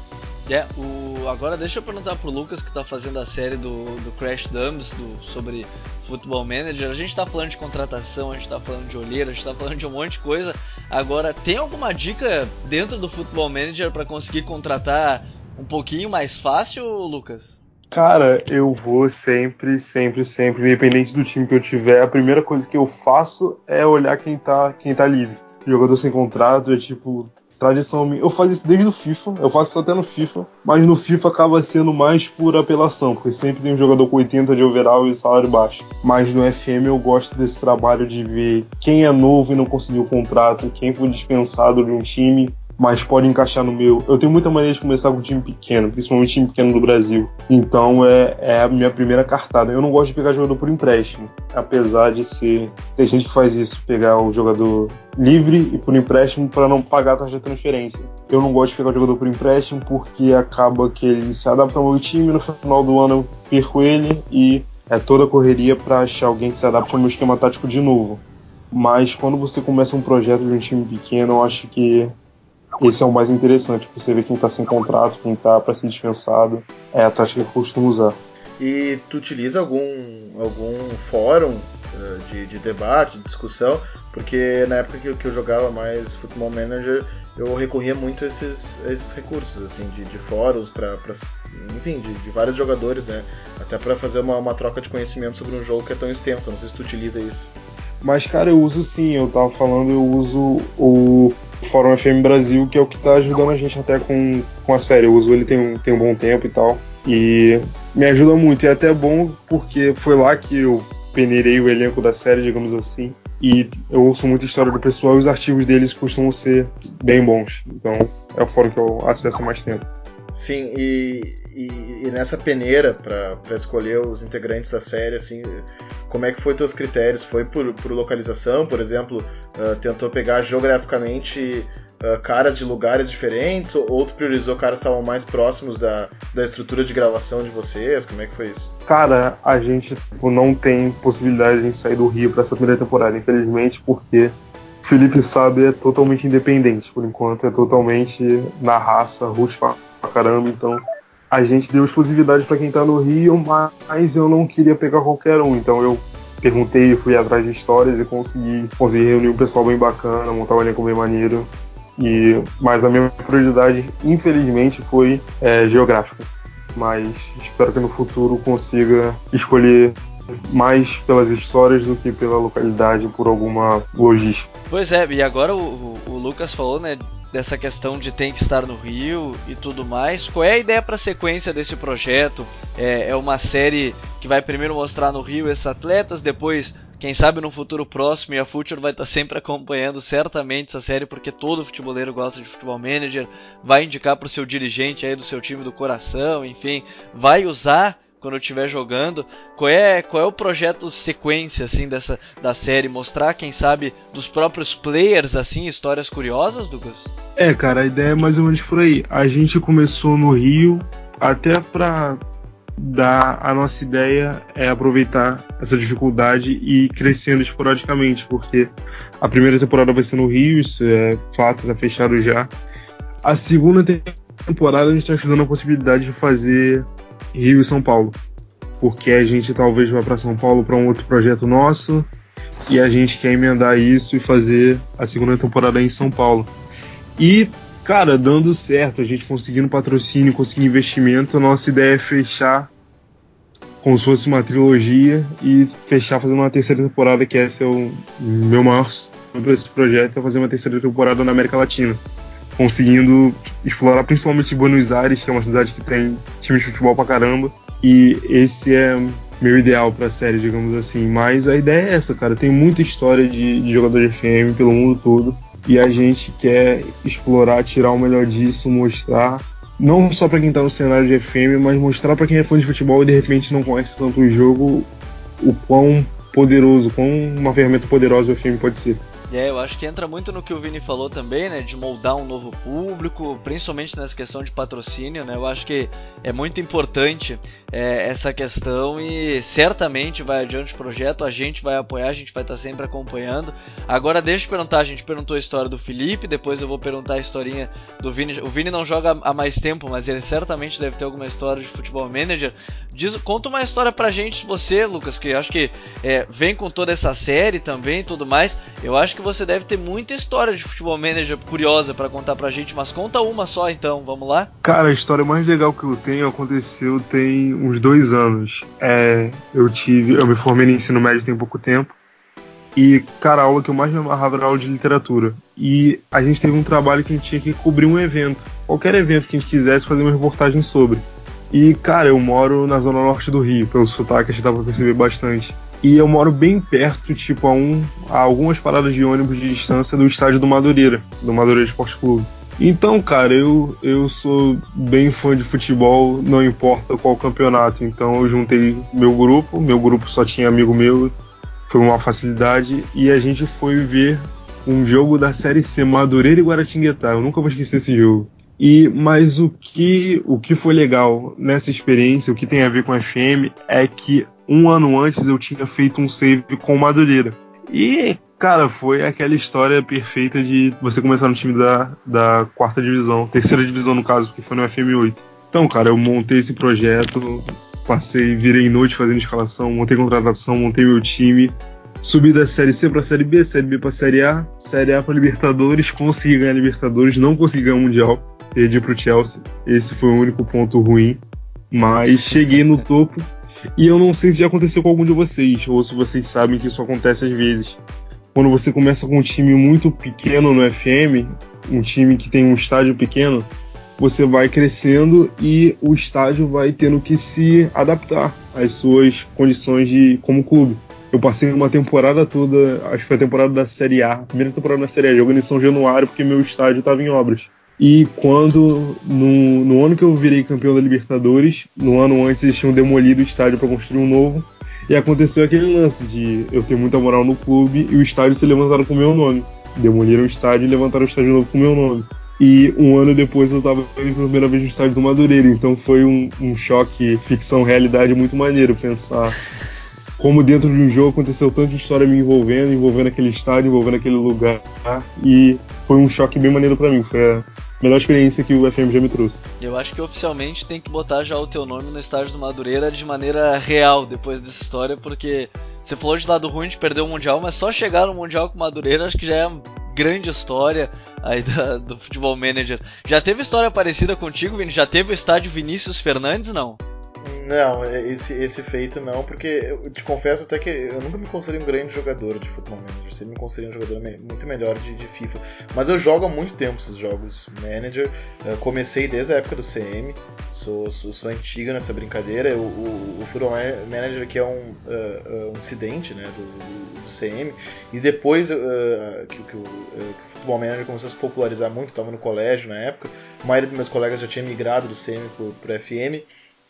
É, o... agora deixa eu perguntar pro Lucas que tá fazendo a série do, do Crash Dummies do... sobre Football Manager. A gente tá falando de contratação, a gente tá falando de olheira, a gente tá falando de um monte de coisa. Agora, tem alguma dica dentro do Football Manager para conseguir contratar um pouquinho mais fácil, Lucas? Cara, eu vou sempre, sempre, sempre, independente do time que eu tiver, a primeira coisa que eu faço é olhar quem tá, quem tá livre. jogador sem contrato é tipo, tradição Eu faço isso desde o FIFA, eu faço isso até no FIFA, mas no FIFA acaba sendo mais por apelação, porque sempre tem um jogador com 80 de overall e salário baixo. Mas no FM eu gosto desse trabalho de ver quem é novo e não conseguiu contrato, quem foi dispensado de um time mas pode encaixar no meu. Eu tenho muita maneira de começar com time pequeno, principalmente time pequeno do Brasil. Então é, é a minha primeira cartada. Eu não gosto de pegar jogador por empréstimo, apesar de ser. Tem gente que faz isso, pegar o jogador livre e por empréstimo para não pagar a taxa de transferência. Eu não gosto de pegar o jogador por empréstimo porque acaba que ele se adapta ao meu time, no final do ano eu perco ele e é toda a correria para achar alguém que se adapte ao meu esquema tático de novo. Mas quando você começa um projeto de um time pequeno, eu acho que esse é o mais interessante, você vê quem está sem contrato, quem está para ser dispensado, é a tática que eu costumo usar. E tu utiliza algum, algum fórum uh, de, de, debate, de discussão? Porque na época que eu, que eu jogava mais Football Manager, eu recorria muito a esses, a esses recursos, assim, de, de fóruns, para enfim, de, de, vários jogadores, né? Até para fazer uma, uma troca de conhecimento sobre um jogo que é tão extenso. Não sei se tu utiliza isso. Mas, cara, eu uso sim, eu tava falando, eu uso o Fórum FM Brasil, que é o que tá ajudando a gente até com, com a série. Eu uso ele tem tem um bom tempo e tal. E me ajuda muito. E é até bom porque foi lá que eu peneirei o elenco da série, digamos assim. E eu ouço muita história do pessoal e os artigos deles costumam ser bem bons. Então é o fórum que eu acesso há mais tempo. Sim, e, e, e nessa peneira para escolher os integrantes da série, assim, como é que foi teus critérios? Foi por, por localização, por exemplo, uh, tentou pegar geograficamente uh, caras de lugares diferentes, ou, ou tu priorizou caras que estavam mais próximos da, da estrutura de gravação de vocês? Como é que foi isso? Cara, a gente tipo, não tem possibilidade de sair do Rio para essa primeira temporada, infelizmente, porque Felipe sabe é totalmente independente por enquanto, é totalmente na raça, rústica pra caramba, então a gente deu exclusividade para quem tá no Rio, mas eu não queria pegar qualquer um, então eu perguntei, fui atrás de histórias e consegui, consegui reunir um pessoal bem bacana, montar um elenco bem maneiro. E, mas a minha prioridade, infelizmente, foi é, geográfica. Mas espero que no futuro consiga escolher mais pelas histórias do que pela localidade, por alguma logística. Pois é, e agora o, o, Lucas falou, né, dessa questão de tem que estar no Rio e tudo mais. Qual é a ideia para a sequência desse projeto? É, é uma série que vai primeiro mostrar no Rio esses atletas, depois quem sabe no futuro próximo e a Future vai estar sempre acompanhando certamente essa série porque todo futeboleiro gosta de futebol manager, vai indicar para o seu dirigente aí do seu time do coração, enfim, vai usar quando estiver jogando. Qual é, qual é o projeto sequência assim dessa da série? Mostrar, quem sabe, dos próprios players assim, histórias curiosas, Douglas? É, cara, a ideia é mais ou menos por aí. A gente começou no Rio até para dar a nossa ideia é aproveitar essa dificuldade e ir crescendo esporadicamente, porque a primeira temporada vai ser no Rio, isso é fato, tá fechado já. A segunda temporada a gente está estudando a possibilidade de fazer Rio e São Paulo, porque a gente talvez vá para São Paulo para um outro projeto nosso e a gente quer emendar isso e fazer a segunda temporada em São Paulo. E, cara, dando certo, a gente conseguindo patrocínio, conseguindo investimento, a nossa ideia é fechar como se fosse uma trilogia e fechar fazendo uma terceira temporada, que esse é o meu maior sonho para esse projeto, é fazer uma terceira temporada na América Latina conseguindo explorar principalmente Buenos Aires, que é uma cidade que tem time de futebol pra caramba. E esse é meu ideal pra série, digamos assim. Mas a ideia é essa, cara. Tem muita história de, de jogador de FM pelo mundo todo. E a gente quer explorar, tirar o melhor disso, mostrar. Não só para quem tá no cenário de FM, mas mostrar para quem é fã de futebol e de repente não conhece tanto o jogo, o quão poderoso, quão uma ferramenta poderosa o FM pode ser. É, eu acho que entra muito no que o Vini falou também, né? De moldar um novo público, principalmente nessa questão de patrocínio, né? Eu acho que é muito importante é, essa questão e certamente vai adiante o projeto, a gente vai apoiar, a gente vai estar sempre acompanhando. Agora deixa eu perguntar, a gente perguntou a história do Felipe, depois eu vou perguntar a historinha do Vini. O Vini não joga há mais tempo, mas ele certamente deve ter alguma história de futebol manager. Diz, conta uma história pra gente, você, Lucas, que acho que é, vem com toda essa série também e tudo mais. Eu acho que que você deve ter muita história de futebol manager curiosa para contar pra gente, mas conta uma só então, vamos lá? Cara, a história mais legal que eu tenho aconteceu tem uns dois anos. É, eu tive, eu me formei no ensino médio tem pouco tempo. E, cara, a aula que eu mais me amarrava era a aula de literatura. E a gente teve um trabalho que a gente tinha que cobrir um evento. Qualquer evento que a gente quisesse fazer uma reportagem sobre. E, cara, eu moro na zona norte do Rio, pelo sotaque a gente dá pra perceber bastante. E eu moro bem perto, tipo, a, um, a algumas paradas de ônibus de distância do estádio do Madureira, do Madureira Esporte Clube. Então, cara, eu, eu sou bem fã de futebol, não importa qual campeonato. Então eu juntei meu grupo, meu grupo só tinha amigo meu, foi uma facilidade, e a gente foi ver um jogo da Série C, Madureira e Guaratinguetá. Eu nunca vou esquecer esse jogo. E mas o que o que foi legal nessa experiência, o que tem a ver com a FM é que um ano antes eu tinha feito um save com Madureira. E, cara, foi aquela história perfeita de você começar no time da, da quarta divisão, terceira divisão no caso, porque foi no FM8. Então, cara, eu montei esse projeto, passei, virei noite fazendo escalação, montei contratação, montei meu time, subi da Série C pra Série B, Série B pra Série A, Série A pra Libertadores, consegui ganhar Libertadores, não consegui ganhar o Mundial, perdi pro Chelsea, esse foi o único ponto ruim, mas cheguei no topo e eu não sei se já aconteceu com algum de vocês, ou se vocês sabem que isso acontece às vezes. Quando você começa com um time muito pequeno no FM, um time que tem um estádio pequeno, você vai crescendo e o estádio vai tendo que se adaptar às suas condições de como clube. Eu passei uma temporada toda, acho que foi a temporada da Série A, primeira temporada da Série A, jogando em São Januário porque meu estádio estava em obras. E quando, no, no, ano que eu virei campeão da Libertadores, no ano antes eles tinham demolido o estádio para construir um novo. E aconteceu aquele lance de eu ter muita moral no clube e o estádio se levantaram com o meu nome. Demoliram o estádio e levantaram o estádio novo com o meu nome. E um ano depois eu indo pela primeira vez no estádio do Madureira. Então foi um, um choque ficção-realidade muito maneiro pensar como dentro de um jogo aconteceu tanta história me envolvendo, envolvendo aquele estádio, envolvendo aquele lugar. E foi um choque bem maneiro para mim. Foi a melhor experiência que o FM já me trouxe. Eu acho que oficialmente tem que botar já o teu nome no estádio do Madureira de maneira real depois dessa história, porque você falou de lado ruim de perder o Mundial, mas só chegar no Mundial com o Madureira acho que já é grande história aí da, do futebol manager. Já teve história parecida contigo, Vini? Já teve o estádio Vinícius Fernandes, não? Não, esse, esse feito não, porque eu te confesso até que eu nunca me considerei um grande jogador de futebol manager. Sempre me considerei um jogador muito melhor de, de, FIFA. Mas eu jogo há muito tempo esses jogos manager. Eu comecei desde a época do CM, sou, sou, sou antiga nessa brincadeira. O, o, o Futebol Manager aqui é um, uh, um incidente né, do, do, CM. E depois uh, que, que, o, uh, que, o, Futebol Manager começou a se popularizar muito, estava no colégio na época. A maioria dos meus colegas já tinha migrado do CM para o FM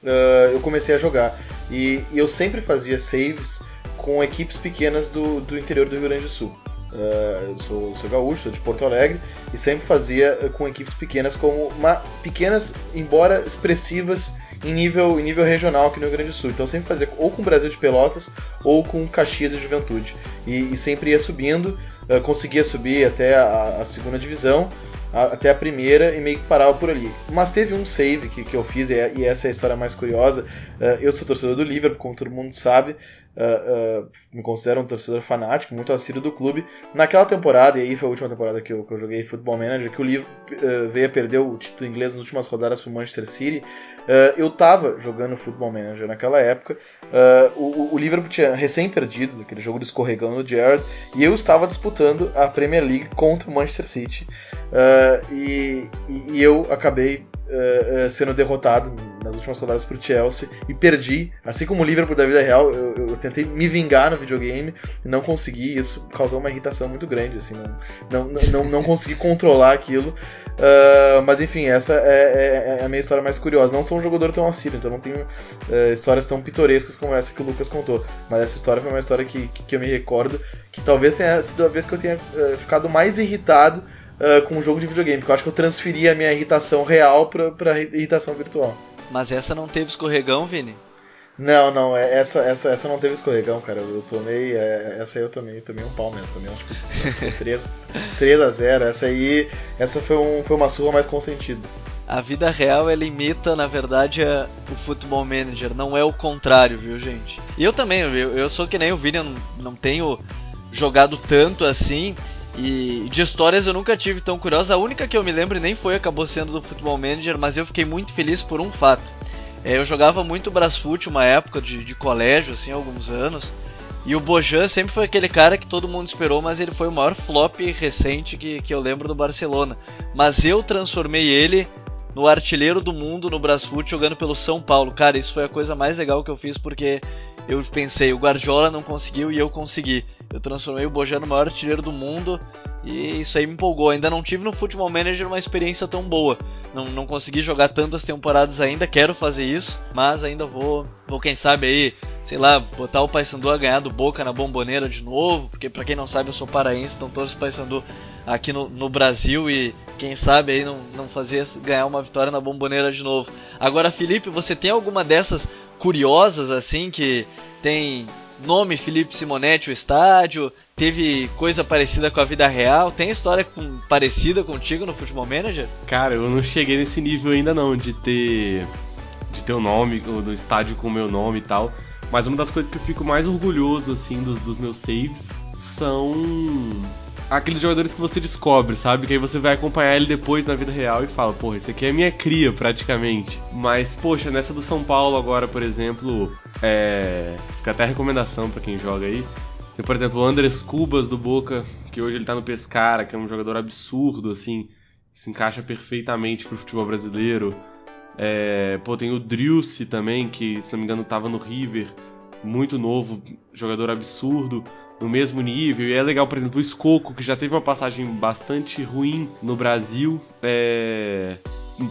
uh, eu comecei a jogar. E, e, eu sempre fazia saves com equipes pequenas do, do interior do Rio Grande do Sul. Uh, eu sou, sou gaúcho, sou de Porto Alegre e sempre fazia uh, com equipes pequenas, como uma, pequenas, embora expressivas em nível, em nível regional aqui no Rio Grande do Sul. Então sempre fazia ou com o Brasil de Pelotas ou com Caxias de Juventude. E, e sempre ia subindo, uh, conseguia subir até a, a segunda divisão até a primeira e meio que parava por ali. Mas teve um save que, que eu fiz, e, e essa é a história mais curiosa. Uh, eu sou torcedor do Liverpool, como todo mundo sabe, uh, uh, me considero um torcedor fanático, muito assíduo do clube. Naquela temporada, e aí foi a última temporada que eu, que eu joguei Football Manager, que o Liverpool veio a perder o título inglês nas últimas rodadas para o Manchester City, eu estava jogando Football Manager naquela época. O, o, Liverpool tinha recém perdido aquele jogo do escorregão no Gerrard, e eu estava disputando a Premier League contra o Manchester City. E, e, eu acabei uh, uh, sendo derrotado nas últimas rodadas por Chelsea e perdi, assim como o Liverpool da vida real, eu, eu, tentei me vingar no videogame e não consegui, isso causou uma irritação muito grande, assim, não, não, não, não consegui controlar aquilo, uh, mas enfim, essa é, é, é, a minha história mais curiosa, não sou um jogador tão assíduo, então não tenho histórias tão pitorescas como essa que o Lucas contou, mas essa história foi uma história que, que, que eu me recordo, que talvez tenha sido a vez que eu tenha ficado mais irritado uh, com um jogo de videogame, porque eu acho que eu transferi a minha irritação real pra, pra irritação virtual. Mas essa não teve escorregão, Vini? Não, não, é, essa, essa, essa não teve escorregão, cara. Eu tomei. É, essa aí eu tomei, tomei um pau mesmo. Tomei acho que 3, 3 a 0 Essa aí. Essa foi, um, foi uma surra mais consentida. A vida real ela imita, na verdade, a, o Football Manager, não é o contrário, viu, gente? E eu também, eu, eu sou que nem o Vini, eu não, não tenho jogado tanto assim. E de histórias eu nunca tive tão curiosa. A única que eu me lembro nem foi, acabou sendo do Football Manager, mas eu fiquei muito feliz por um fato. É, eu jogava muito Brasfoot uma época de, de colégio, assim, alguns anos. E o Bojan sempre foi aquele cara que todo mundo esperou, mas ele foi o maior flop recente que, que eu lembro do Barcelona. Mas eu transformei ele no artilheiro do mundo no Brasfoot jogando pelo São Paulo. Cara, isso foi a coisa mais legal que eu fiz porque eu pensei, o Guardiola não conseguiu e eu consegui. Eu transformei o Bojan no maior artilheiro do mundo e isso aí me empolgou. Ainda não tive no Football Manager uma experiência tão boa. Não, não consegui jogar tantas temporadas ainda, quero fazer isso, mas ainda vou, vou quem sabe aí, sei lá, botar o Paysandu a ganhar do Boca na bomboneira de novo, porque para quem não sabe eu sou paraense, então todos os Paysandu aqui no, no Brasil e quem sabe aí não, não fazer ganhar uma vitória na bomboneira de novo. Agora, Felipe, você tem alguma dessas curiosas assim que tem nome Felipe Simonetti o estádio, teve coisa parecida com a vida real, tem história com, parecida contigo no Futebol Manager? Cara, eu não cheguei nesse nível ainda não de ter de ter o nome do estádio com o meu nome e tal, mas uma das coisas que eu fico mais orgulhoso assim dos, dos meus saves são aqueles jogadores que você descobre, sabe? Que aí você vai acompanhar ele depois na vida real e fala, porra, esse aqui é minha cria praticamente. Mas, poxa, nessa do São Paulo agora, por exemplo, é. Fica até recomendação para quem joga aí. Tem, por exemplo, o Andres Cubas do Boca, que hoje ele tá no Pescara, que é um jogador absurdo, assim, se encaixa perfeitamente pro futebol brasileiro. É, pô, tem o Driussi também, que se não me engano tava no River, muito novo, jogador absurdo no mesmo nível. E é legal, por exemplo, o Escoco, que já teve uma passagem bastante ruim no Brasil, é...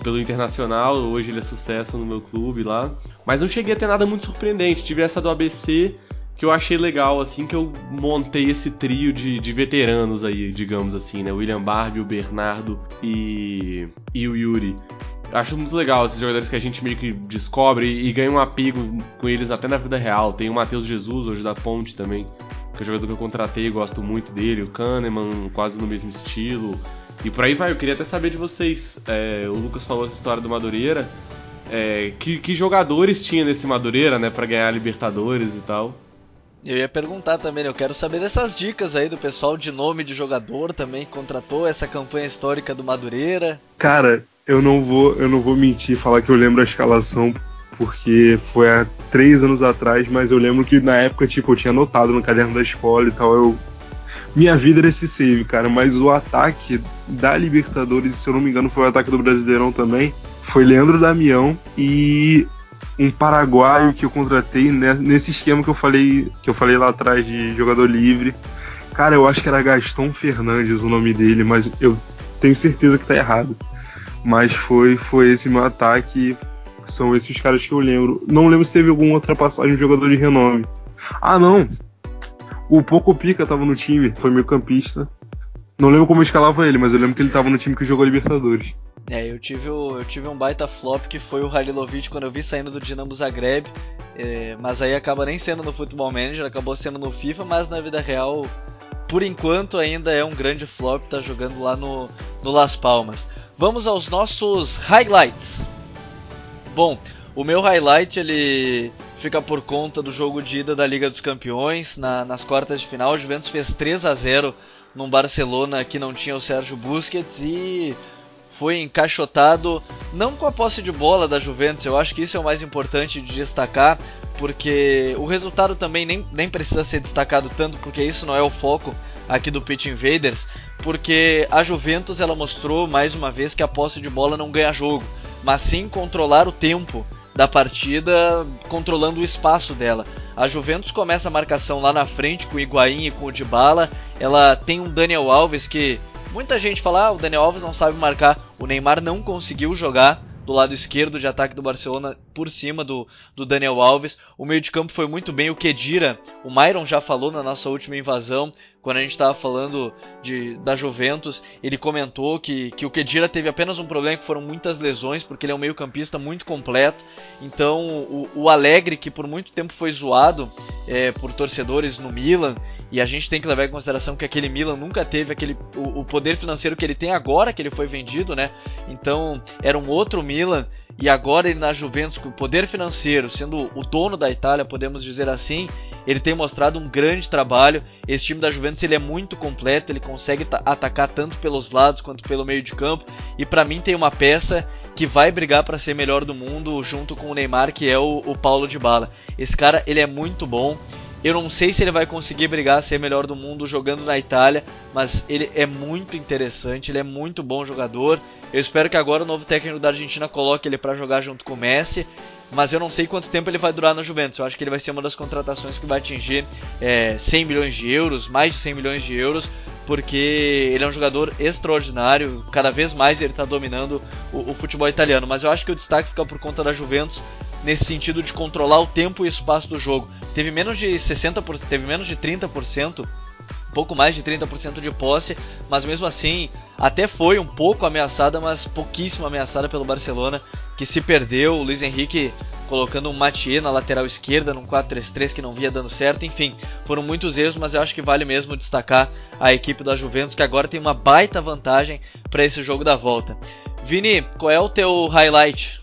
pelo Internacional, hoje ele é sucesso no meu clube lá. Mas não cheguei a ter nada muito surpreendente. Tive essa do ABC, que eu achei legal, assim, que eu montei esse trio de, de veteranos aí, digamos assim, né? William Barbie, o Bernardo e, e o Yuri. Acho muito legal esses jogadores que a gente meio que descobre e, e ganha um apego com eles até na vida real. Tem o Matheus Jesus, hoje da Ponte também, que é o jogador que eu contratei e gosto muito dele, o Kahneman, quase no mesmo estilo. E por aí vai, eu queria até saber de vocês. É, o Lucas falou essa história do Madureira. É, que, que, jogadores tinha nesse Madureira, né, para ganhar a Libertadores e tal? Eu ia perguntar também, né? eu quero saber dessas dicas aí do pessoal de nome de jogador também que contratou essa campanha histórica do Madureira. Cara, eu não vou, eu não vou mentir falar que eu lembro a escalação porque foi há três anos atrás, mas eu lembro que na época tipo eu tinha anotado no caderno da escola e tal, eu minha vida era esse save, cara, mas o ataque da Libertadores, se eu não me engano, foi o ataque do Brasileirão também. Foi Leandro Damião e um paraguaio que eu contratei nesse esquema que eu falei que eu falei lá atrás de jogador livre. Cara, eu acho que era Gaston Fernandes o nome dele, mas eu tenho certeza que tá errado. Mas foi foi esse meu ataque. São esses caras que eu lembro. Não lembro se teve alguma outra passagem de jogador de renome. Ah, não. O Poco Pica tava no time, foi meio campista. Não lembro como eu escalava ele, mas eu lembro que ele tava no time que jogou Libertadores. É, eu tive, o, eu tive um baita flop que foi o Halilovic quando eu vi saindo do Dinamo Zagreb. É, mas aí acaba nem sendo no Football Manager, acabou sendo no FIFA, mas na vida real, por enquanto ainda é um grande flop, tá jogando lá no, no Las Palmas. Vamos aos nossos highlights. Bom, o meu highlight ele fica por conta do jogo de ida da Liga dos Campeões. Na, nas quartas de final, o Juventus fez 3 a 0 num Barcelona que não tinha o Sérgio Busquets e foi encaixotado não com a posse de bola da Juventus, eu acho que isso é o mais importante de destacar, porque o resultado também nem, nem precisa ser destacado tanto, porque isso não é o foco aqui do Pitch Invaders, porque a Juventus ela mostrou mais uma vez que a posse de bola não ganha jogo, mas sim controlar o tempo da partida, controlando o espaço dela. A Juventus começa a marcação lá na frente com o Higuaín e com o Dybala. Ela tem um Daniel Alves que Muita gente fala, ah, o Daniel Alves não sabe marcar. O Neymar não conseguiu jogar do lado esquerdo de ataque do Barcelona por cima do, do Daniel Alves. O meio de campo foi muito bem. O Kedira, o Myron já falou na nossa última invasão, quando a gente estava falando de, da Juventus, ele comentou que, que o Kedira teve apenas um problema, que foram muitas lesões, porque ele é um meio campista muito completo. Então o, o Alegre, que por muito tempo foi zoado é, por torcedores no Milan, e a gente tem que levar em consideração que aquele Milan nunca teve aquele o, o, poder financeiro que ele tem agora que ele foi vendido, né? Então era um outro Milan e agora ele na Juventus com o poder financeiro, sendo o dono da Itália, podemos dizer assim, ele tem mostrado um grande trabalho. Esse time da Juventus ele é muito completo, ele consegue atacar tanto pelos lados quanto pelo meio de campo e para mim tem uma peça que vai brigar para ser melhor do mundo junto com o Neymar, que é o, o Paulo de Bala. Esse cara ele é muito bom. Eu não sei se ele vai conseguir brigar a ser melhor do mundo jogando na Itália, mas ele é muito interessante, ele é muito bom jogador. Eu espero que agora o novo técnico da Argentina coloque ele para jogar junto com o Messi, mas eu não sei quanto tempo ele vai durar na Juventus. Eu acho que ele vai ser uma das contratações que vai atingir é, 100 milhões de euros, mais de 100 milhões de euros, porque ele é um jogador extraordinário. Cada vez mais ele está dominando o, o futebol italiano. Mas eu acho que o destaque fica por conta da Juventus nesse sentido de controlar o tempo e espaço do jogo. Teve menos de 60%, teve menos de 30%, um pouco mais de 30% de posse, mas mesmo assim até foi um pouco ameaçada, mas pouquíssimo ameaçada pelo Barcelona, que se perdeu, o Luiz Henrique colocando um Mathieu na lateral esquerda, num 4-3-3 que não via dando certo, enfim, foram muitos erros, mas eu acho que vale mesmo destacar a equipe da Juventus, que agora tem uma baita vantagem para esse jogo da volta. Vini, qual é o teu highlight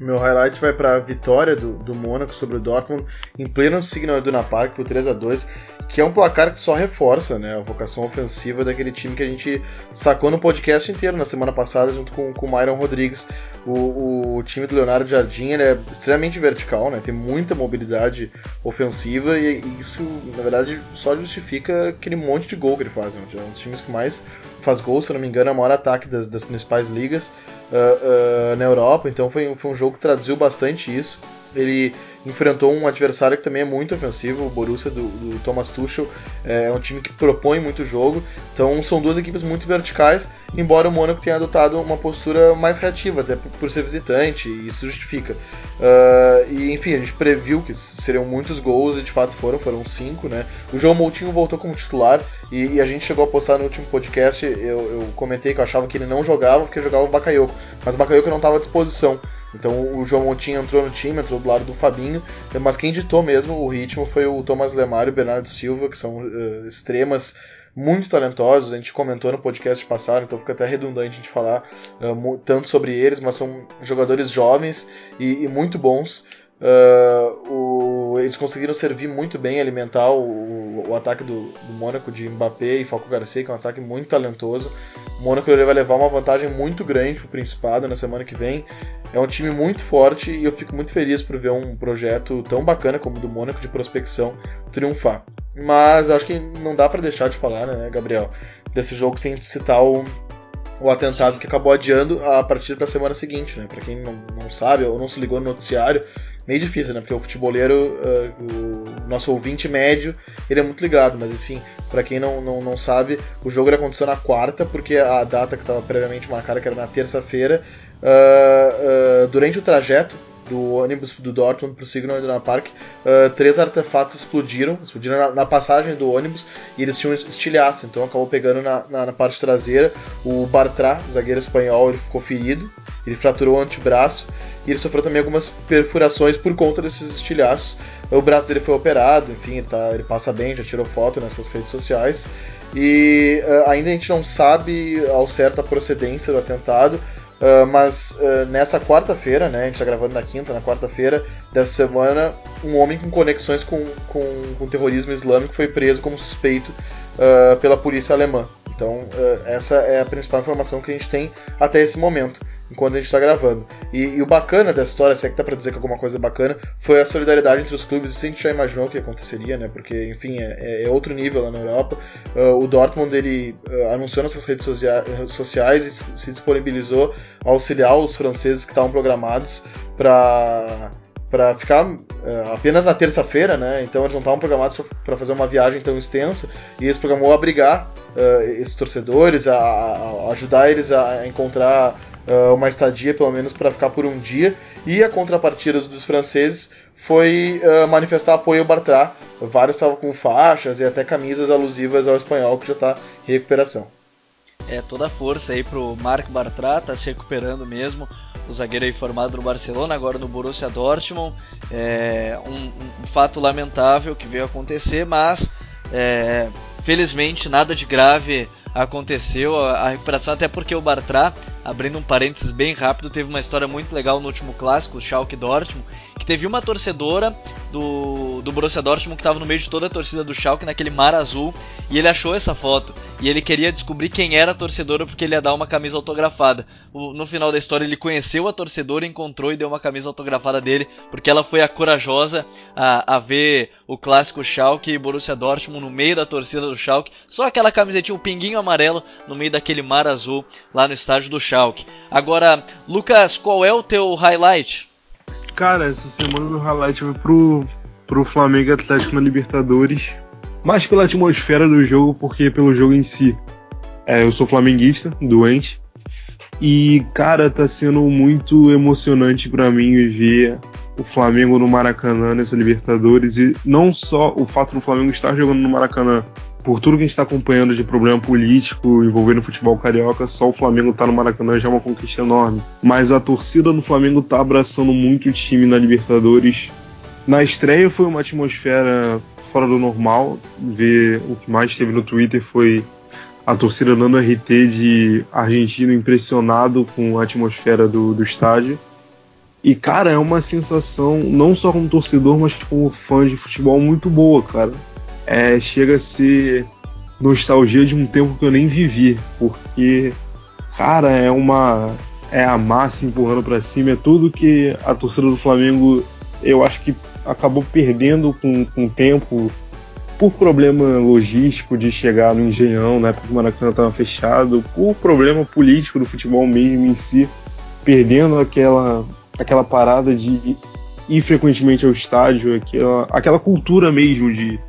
meu highlight vai para a vitória do, do Mônaco sobre o Dortmund em pleno Signal Iduna Park por 3 a 2 que é um placar que só reforça né, a vocação ofensiva daquele time que a gente sacou no podcast inteiro na semana passada junto com, com o Myron Rodrigues. O, o time do Leonardo Jardim é extremamente vertical, né, tem muita mobilidade ofensiva e, e, isso, na verdade, só justifica aquele monte de gol que ele faz. Né, é um dos times que mais faz gols, se não me engano, é o maior ataque das, das principais ligas uh, uh, na Europa, então foi, foi um jogo que traduziu bastante isso. Ele enfrentou um adversário que também é muito ofensivo, o Borussia do, do Thomas Tuchel, é um time que propõe muito jogo, então são duas equipes muito verticais, embora o Mônaco tenha adotado uma postura mais reativa, até por, ser visitante, e isso justifica. Uh, e enfim, a gente previu que seriam muitos gols, e de fato foram, foram cinco, né? O João Moutinho voltou como titular, e, e, a gente chegou a postar no último podcast, eu, eu, comentei que eu achava que ele não jogava porque jogava o Bakayoko, mas o Bakayoko não estava à disposição. Então o João Montinho entrou no time, entrou do lado do Fabinho, mas quem ditou mesmo o ritmo foi o Thomas Lemar e o Bernardo Silva, que são uh, extremas muito talentosos. A gente comentou no podcast passado, então fica até redundante a gente falar uh, tanto sobre eles, mas são jogadores jovens e, e muito bons. Uh, o, eles conseguiram servir muito bem, alimentar o, o ataque do, do Mônaco de Mbappé e Falco Garcia, que é um ataque muito talentoso. O Mônaco vai levar uma vantagem muito grande para o Principado na semana que vem. É um time muito forte e eu fico muito feliz por ver um projeto tão bacana como o do Mônaco de prospecção triunfar. Mas acho que não dá para deixar de falar, né, Gabriel, desse jogo sem citar o, o atentado que acabou adiando a partir para a semana seguinte, né? Para quem não, não sabe ou não se ligou no noticiário, meio difícil, né? Porque o futeboleiro, uh, o nosso ouvinte médio, ele é muito ligado, mas enfim, para quem não, não, não sabe, o jogo aconteceu na quarta, porque a data que estava previamente marcada, que era na terça-feira, uh, uh, durante o trajeto do ônibus do Dortmund para o Signal Iduna Park, uh, três artefatos explodiram, explodiram na, na, passagem do ônibus e eles tinham estilhaço, então acabou pegando na, na, na parte traseira. O Bartra, zagueiro espanhol, ele ficou ferido, ele fraturou o antebraço e ele sofreu também algumas perfurações por conta desses estilhaços. O braço dele foi operado, enfim, ele, tá, ele passa bem, já tirou foto nas suas redes sociais. E uh, ainda a gente não sabe ao certo a procedência do atentado, Uh, mas uh, nessa quarta-feira, né, a gente está gravando na quinta, na quarta-feira dessa semana, um homem com conexões com, com, com terrorismo islâmico foi preso como suspeito uh, pela polícia alemã. Então, essa é a principal informação que a gente tem até esse momento enquanto a gente está gravando. E, e, o bacana dessa história, se é que dá para dizer que alguma coisa bacana, foi a solidariedade entre os clubes. Isso a gente já imaginou que aconteceria, né? Porque, enfim, é, é outro nível lá na Europa. Uh, o Dortmund ele uh, anunciou nas suas redes sociais e se disponibilizou a auxiliar os franceses que estavam programados para para ficar uh, apenas na terça-feira, né? Então eles não estavam programados para fazer uma viagem tão extensa e eles programou abrigar uh, esses torcedores, a, a, ajudar eles a encontrar uh, uma estadia, pelo menos, para ficar por um dia. E a contrapartida dos franceses foi uh, manifestar apoio ao Bartra. Vários estavam com faixas e até camisas alusivas ao espanhol que já está em recuperação. É, toda a força aí pro Marc Bartra, tá se recuperando mesmo. O zagueiro aí formado no Barcelona, agora no Borussia Dortmund. É um, um fato lamentável que veio acontecer, mas é, felizmente nada de grave aconteceu. A, recuperação, até porque o Bartra, abrindo um parênteses bem rápido, teve uma história muito legal no último clássico, o Schalke Dortmund, teve uma torcedora do, do Borussia Dortmund que estava no meio de toda a torcida do Schalke naquele mar azul e ele achou essa foto e ele queria descobrir quem era a torcedora porque ele ia dar uma camisa autografada. O, no final da história ele conheceu a torcedora, encontrou e deu uma camisa autografada dele porque ela foi a corajosa a, a ver o clássico Schalke e Borussia Dortmund no meio da torcida do Schalke, só aquela camisetinha, o um pinguinho amarelo no meio daquele mar azul lá no estádio do Schalke. Agora, Lucas, qual é o teu highlight? Cara, essa semana meu highlight foi pro, pro Flamengo Atlético na Libertadores. Mais pela atmosfera do jogo, porque pelo jogo em si. É, eu sou flamenguista, doente. E, cara, tá sendo muito emocionante para mim ver o Flamengo no Maracanã nessa Libertadores. E não só o fato do Flamengo estar jogando no Maracanã, por tudo que a gente está acompanhando de problema político envolvendo o futebol carioca, só o Flamengo tá no Maracanã já é uma conquista enorme. Mas a torcida do Flamengo tá abraçando muito o time na Libertadores. Na estreia foi uma atmosfera fora do normal. Ver o que mais teve no Twitter foi a torcida dando RT de argentino impressionado com a atmosfera do, do estádio. E, cara, é uma sensação, não só como torcedor, mas como fã de futebol, muito boa, cara é, chega a ser nostalgia de um tempo que eu nem vivi, porque, cara, é uma. É a massa empurrando para cima, é tudo que a torcida do Flamengo, eu acho que acabou perdendo com, com o tempo, por problema logístico de chegar no Engenhão, na época que o Maracanã estava fechado, por problema político do futebol mesmo em si, perdendo aquela, aquela parada de ir frequentemente ao estádio, aquela, aquela cultura mesmo de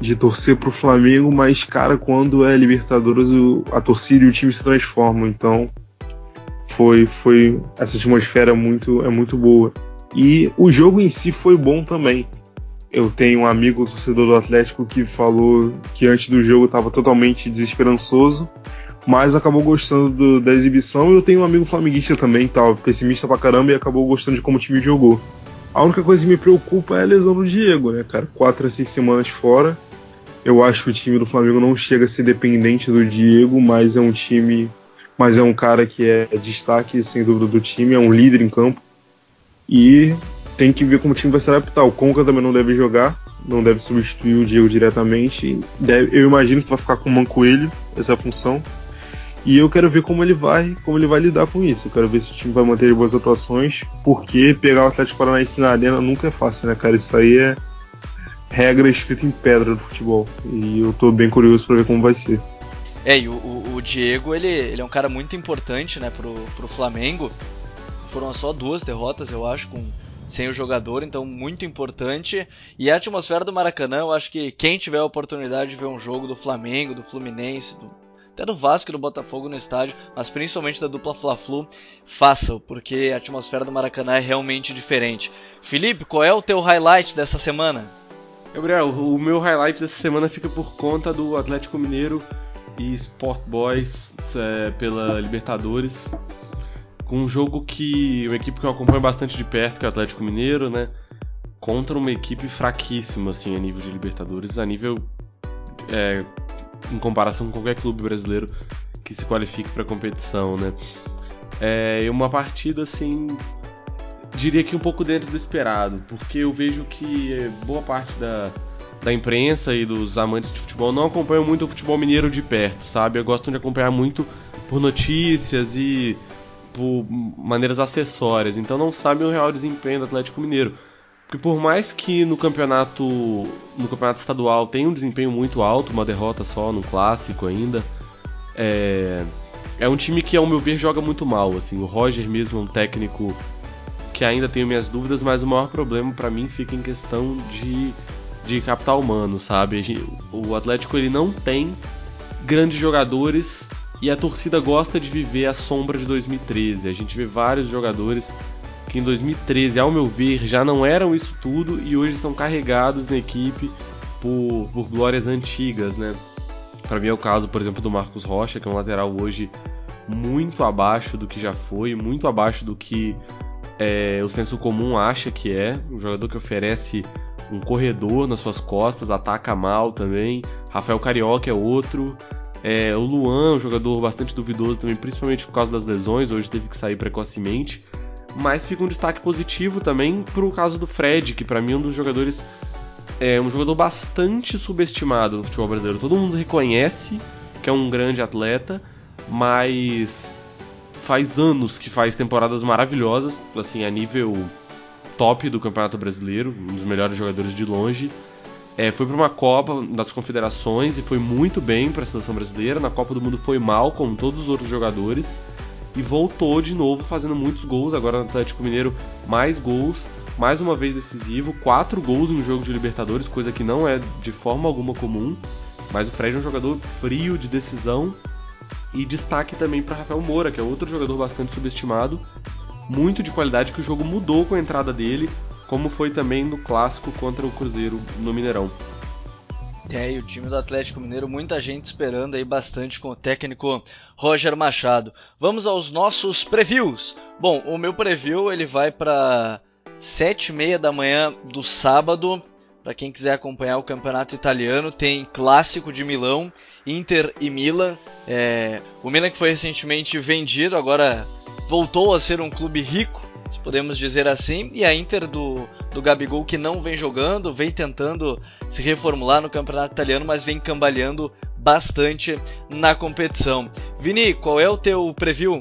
de torcer pro Flamengo, mas, cara, quando é Libertadores, o, a torcida e o time se transformam. Então, foi, foi essa atmosfera muito, é muito boa. E o jogo em si foi bom também. Eu tenho um amigo torcedor do Atlético que falou que antes do jogo estava totalmente desesperançoso, mas acabou gostando do, da exibição. Eu tenho um amigo flamenguista também, tal, pessimista pra caramba, e acabou gostando de como o time jogou. A única coisa que me preocupa é a lesão do Diego, né, cara? Quatro a seis semanas fora. Eu acho que o time do Flamengo não chega a ser dependente do Diego, mas é um time. Mas é um cara que é destaque, sem dúvida, do time, é um líder em campo. E tem que ver como o time vai se adaptar. O Conca também não deve jogar, não deve substituir o Diego diretamente. Deve, eu imagino que vai ficar com o Mancoelho, essa é a função. E eu quero ver como ele vai, como ele vai lidar com isso. Eu quero ver se o time vai manter boas atuações, porque pegar o Atlético Paranaense na arena nunca é fácil, né, cara? Isso aí é regra escrita em pedra do futebol. E eu tô bem curioso para ver como vai ser. É, e o, o, Diego, ele, ele é um cara muito importante, né, pro, pro Flamengo. Foram só duas derrotas, eu acho, com sem o jogador, então muito importante. E a atmosfera do Maracanã, eu acho que quem tiver a oportunidade de ver um jogo do Flamengo, do Fluminense, do até do Vasco e do Botafogo no estádio, mas principalmente da dupla Fla-Flu, façam, porque a atmosfera do Maracanã é realmente diferente. Felipe, qual é o teu highlight dessa semana? Gabriel, o meu highlight dessa semana fica por conta do Atlético Mineiro e Sport Boys é, pela Libertadores. Com um jogo que. Uma equipe que eu acompanho bastante de perto, que é o Atlético Mineiro, né? Contra uma equipe fraquíssima, assim, a nível de Libertadores, a nível é, em comparação com qualquer clube brasileiro que se qualifique para a competição, né? É uma partida assim, diria que um pouco dentro do esperado, porque eu vejo que boa parte da, da imprensa e dos amantes de futebol não acompanham muito o futebol mineiro de perto, sabe? Gosto de acompanhar muito por notícias e por maneiras acessórias, então não sabem o real desempenho do Atlético Mineiro. Porque por mais que no campeonato no campeonato estadual tenha um desempenho muito alto, uma derrota só no clássico ainda, é, é um time que ao meu ver joga muito mal. Assim, o Roger mesmo é um técnico que ainda tenho minhas dúvidas, mas o maior problema para mim fica em questão de, de capital humano, sabe? O Atlético ele não tem grandes jogadores e a torcida gosta de viver a sombra de 2013. A gente vê vários jogadores que em 2013, ao meu ver, já não eram isso tudo e hoje são carregados na equipe por, por glórias antigas, né? Para mim é o caso, por exemplo, do Marcos Rocha, que é um lateral hoje muito abaixo do que já foi, muito abaixo do que é, o senso comum acha que é. Um jogador que oferece um corredor nas suas costas, ataca mal também. Rafael Carioca é outro. É, o Luan, um jogador bastante duvidoso também, principalmente por causa das lesões, hoje teve que sair precocemente mas fica um destaque positivo também pro caso do Fred, que para mim é um dos jogadores é um jogador bastante subestimado no futebol brasileiro. Todo mundo reconhece que é um grande atleta, mas faz anos que faz temporadas maravilhosas, assim, a nível top do Campeonato Brasileiro, um dos melhores jogadores de longe. É, foi para uma Copa das Confederações e foi muito bem para a seleção brasileira. Na Copa do Mundo foi mal, como todos os outros jogadores e voltou de novo fazendo muitos gols. Agora no Atlético Mineiro, mais gols, mais uma vez decisivo, quatro gols em um jogo de Libertadores, coisa que não é de forma alguma comum. Mas o Fred é um jogador frio de decisão e destaque também para Rafael Moura, que é outro jogador bastante subestimado, muito de qualidade que o jogo mudou com a entrada dele, como foi também no clássico contra o Cruzeiro no Mineirão. É, o time do Atlético Mineiro, muita gente esperando aí bastante com o técnico Roger Machado. Vamos aos nossos previews. Bom, o meu preview ele vai para sete e meia da manhã do sábado. Para quem quiser acompanhar o campeonato italiano, tem clássico de Milão, Inter e Milan. É, o Milan que foi recentemente vendido, agora voltou a ser um clube rico podemos dizer assim, e a Inter do, do Gabigol que não vem jogando, vem tentando se reformular no campeonato italiano, mas vem cambaleando bastante na competição. Vini, qual é o teu preview?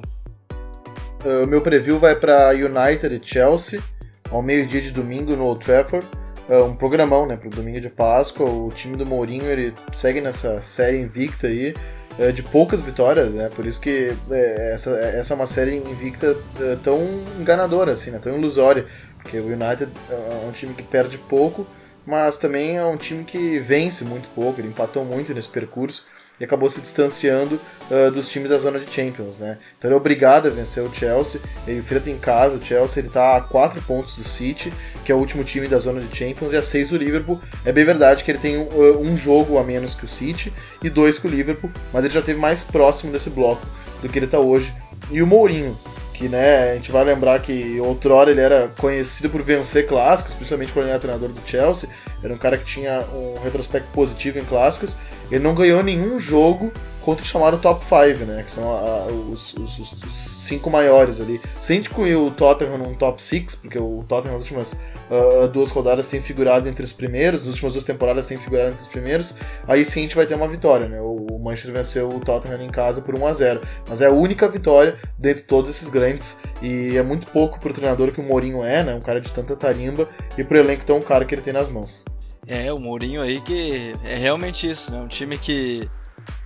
Uh, o meu preview vai para United e Chelsea, ao meio-dia de domingo no Old Trafford. Uh, um programão, né, para o domingo de Páscoa. O time do Mourinho ele segue nessa série invicta aí é, de poucas vitórias, né? Por isso que é, essa, essa é uma série invicta é, tão enganadora, assim, né? Tão ilusória. Porque o United é um time que perde pouco, mas também é um time que vence muito pouco. Ele empatou muito nesse percurso. E acabou se distanciando uh, dos times da zona de Champions, né? Então ele é obrigado a vencer o Chelsea, ele enfrenta em casa o Chelsea, ele está a 4 pontos do City, que é o último time da zona de Champions, e a 6 do Liverpool. É bem verdade que ele tem uh, um jogo a menos que o City e dois com o Liverpool, mas ele já esteve mais próximo desse bloco do que ele está hoje. E o Mourinho, que né, a gente vai lembrar que outrora ele era conhecido por vencer clássicos, principalmente quando ele era treinador do Chelsea, era um cara que tinha um retrospecto positivo em clássicos, ele não ganhou nenhum jogo contra o chamado top 5, né, que são a, os, os, os, cinco maiores ali. Sem incluir o Tottenham num top 6, porque o Tottenham nas últimas uh, duas rodadas tem figurado entre os primeiros, nas últimas duas temporadas tem figurado entre os primeiros, aí sim a gente vai ter uma vitória, né? O Manchester venceu o Tottenham em casa por 1 a 0 mas é a única vitória dentre todos esses grandes e é muito pouco pro treinador que o Mourinho é, né? Um cara de tanta tarimba e pro elenco tão caro que ele tem nas mãos. É, o Mourinho aí que é realmente isso, né? Um time que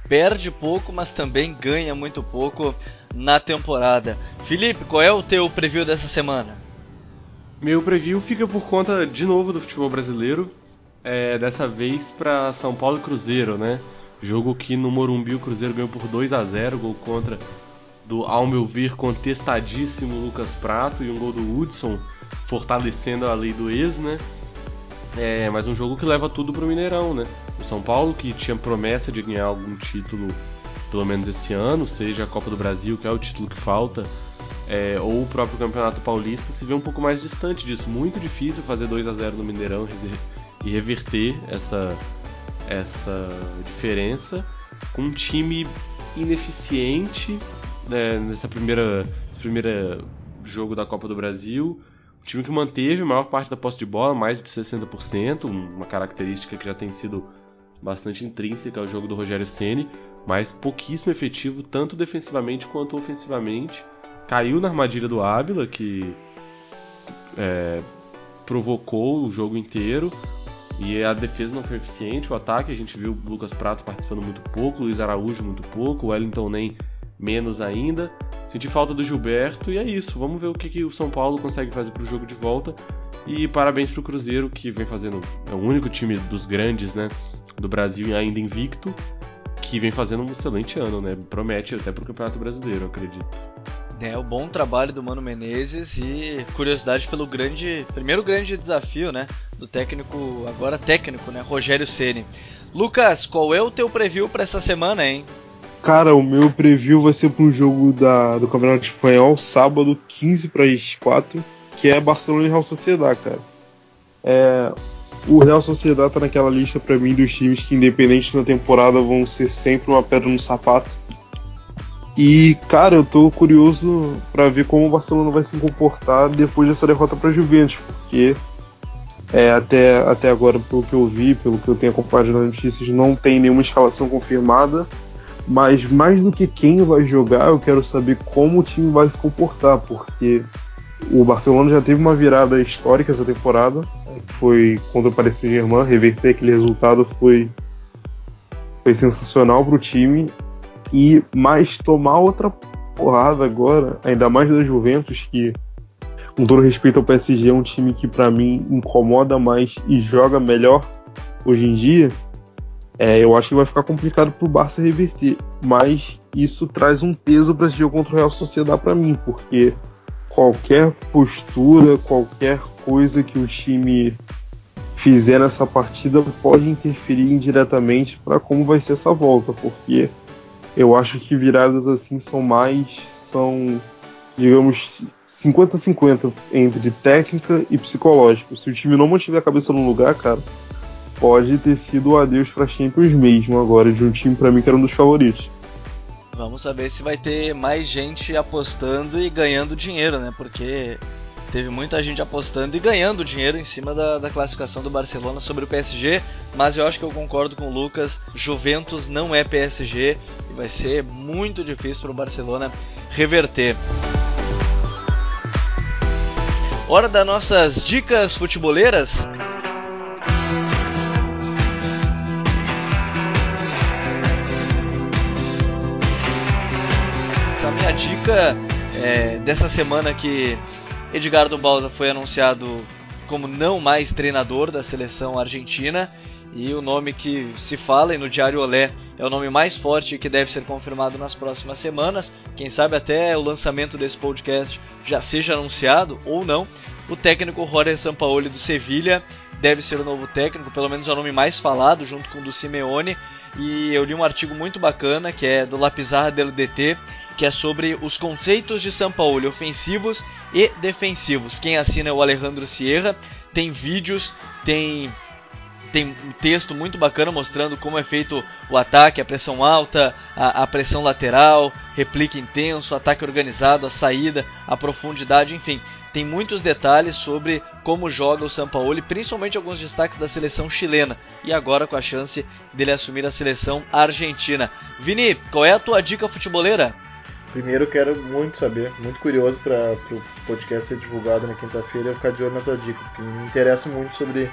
perde pouco, mas também ganha muito pouco na temporada. Felipe, qual é o teu preview dessa semana? Meu preview fica por conta de novo do futebol brasileiro, é, dessa vez para São Paulo e Cruzeiro, né? Jogo que no Morumbi o Cruzeiro ganhou por 2 a 0 gol contra do, ao meu ver, contestadíssimo Lucas Prato e um gol do Hudson, fortalecendo a lei do ex, né? É, mas um jogo que leva tudo pro Mineirão, né? O São Paulo, que tinha promessa de ganhar algum título, pelo menos esse ano, seja a Copa do Brasil, que é o título que falta, é, ou o próprio Campeonato Paulista se vê um pouco mais distante disso. Muito difícil fazer 2 a 0 no Mineirão e reverter essa, essa diferença com um time ineficiente né, nessa primeira primeira jogo da Copa do Brasil. Time que manteve a maior parte da posse de bola, mais de 60%, uma característica que já tem sido bastante intrínseca ao jogo do Rogério Ceni, mas pouquíssimo efetivo tanto defensivamente quanto ofensivamente caiu na armadilha do Ábila, que é, provocou o jogo inteiro. E a defesa não foi eficiente, o ataque a gente viu o Lucas Prato participando muito pouco, Luiz Araújo muito pouco, o Wellington nem menos ainda. Senti falta do Gilberto e é isso. Vamos ver o que, que o São Paulo consegue fazer para o jogo de volta. E parabéns para o Cruzeiro, que vem fazendo. É o único time dos grandes né, do Brasil ainda invicto, que vem fazendo um excelente ano, né? Promete até para o Campeonato Brasileiro, acredito. É, o bom trabalho do Mano Menezes e curiosidade pelo grande, primeiro grande desafio, né, do técnico, agora técnico, né, Rogério Ceni. Lucas, qual é o teu preview para essa semana, hein? Cara, o meu preview vai ser para um jogo da, do Campeonato Espanhol, sábado 15 para as 4, que é Barcelona e Real Sociedade, cara. É, o Real Sociedade tá naquela lista para mim dos times que, independente da temporada, vão ser sempre uma pedra no sapato. E, cara, eu tô curioso para ver como o Barcelona vai se comportar depois dessa derrota para Juventus, porque é, até, até agora, pelo que eu vi, pelo que eu tenho acompanhado nas notícias, não tem nenhuma escalação confirmada. Mas mais do que quem vai jogar, eu quero saber como o time vai se comportar, porque o Barcelona já teve uma virada histórica essa temporada, foi contra o Paris Saint-Germain, reverter aquele resultado foi, foi sensacional para o time e mais tomar outra porrada agora, ainda mais da Juventus, que com todo respeito ao PSG, é um time que para mim incomoda mais e joga melhor hoje em dia. É, eu acho que vai ficar complicado pro Barça reverter, mas isso traz um peso para esse jogo contra o Real Sociedade para mim, porque qualquer postura, qualquer coisa que o time fizer nessa partida pode interferir indiretamente para como vai ser essa volta, porque eu acho que viradas assim são mais. são, digamos, 50-50 entre técnica e psicológico. Se o time não mantiver a cabeça no lugar, cara, pode ter sido o adeus para Champions mesmo agora, de um time para mim que era um dos favoritos. Vamos saber se vai ter mais gente apostando e ganhando dinheiro, né? Porque teve muita gente apostando e ganhando dinheiro em cima da, da, classificação do Barcelona sobre o PSG, mas eu acho que eu concordo com o Lucas, Juventus não é PSG e vai ser muito difícil para o Barcelona reverter. Hora das nossas dicas futeboleiras. Dica é, dessa semana que Edgardo Balsa foi anunciado como não mais treinador da seleção argentina e o nome que se fala e no Diário Olé é o nome mais forte que deve ser confirmado nas próximas semanas. Quem sabe até o lançamento desse podcast já seja anunciado ou não. O técnico Jorge Sampaoli do Sevilha deve ser o novo técnico, pelo menos é o nome mais falado, junto com o do Simeone. E eu li um artigo muito bacana que é do La Pizarra del DT, que é sobre os conceitos de Sampaoli ofensivos e defensivos. Quem assina é o Alejandro Sierra. Tem vídeos, tem tem um texto muito bacana mostrando como é feito o ataque, a pressão alta, a, a, pressão lateral, replique intenso, ataque organizado, a saída, a profundidade, enfim. Tem muitos detalhes sobre como joga o Sampaoli, principalmente alguns destaques da seleção chilena e agora com a chance dele assumir a seleção argentina. Vini, qual é a tua dica futeboleira? Primeiro, quero muito saber, muito curioso para o podcast ser divulgado na quinta-feira, eu ficar de olho na tua dica, porque me interessa muito sobre,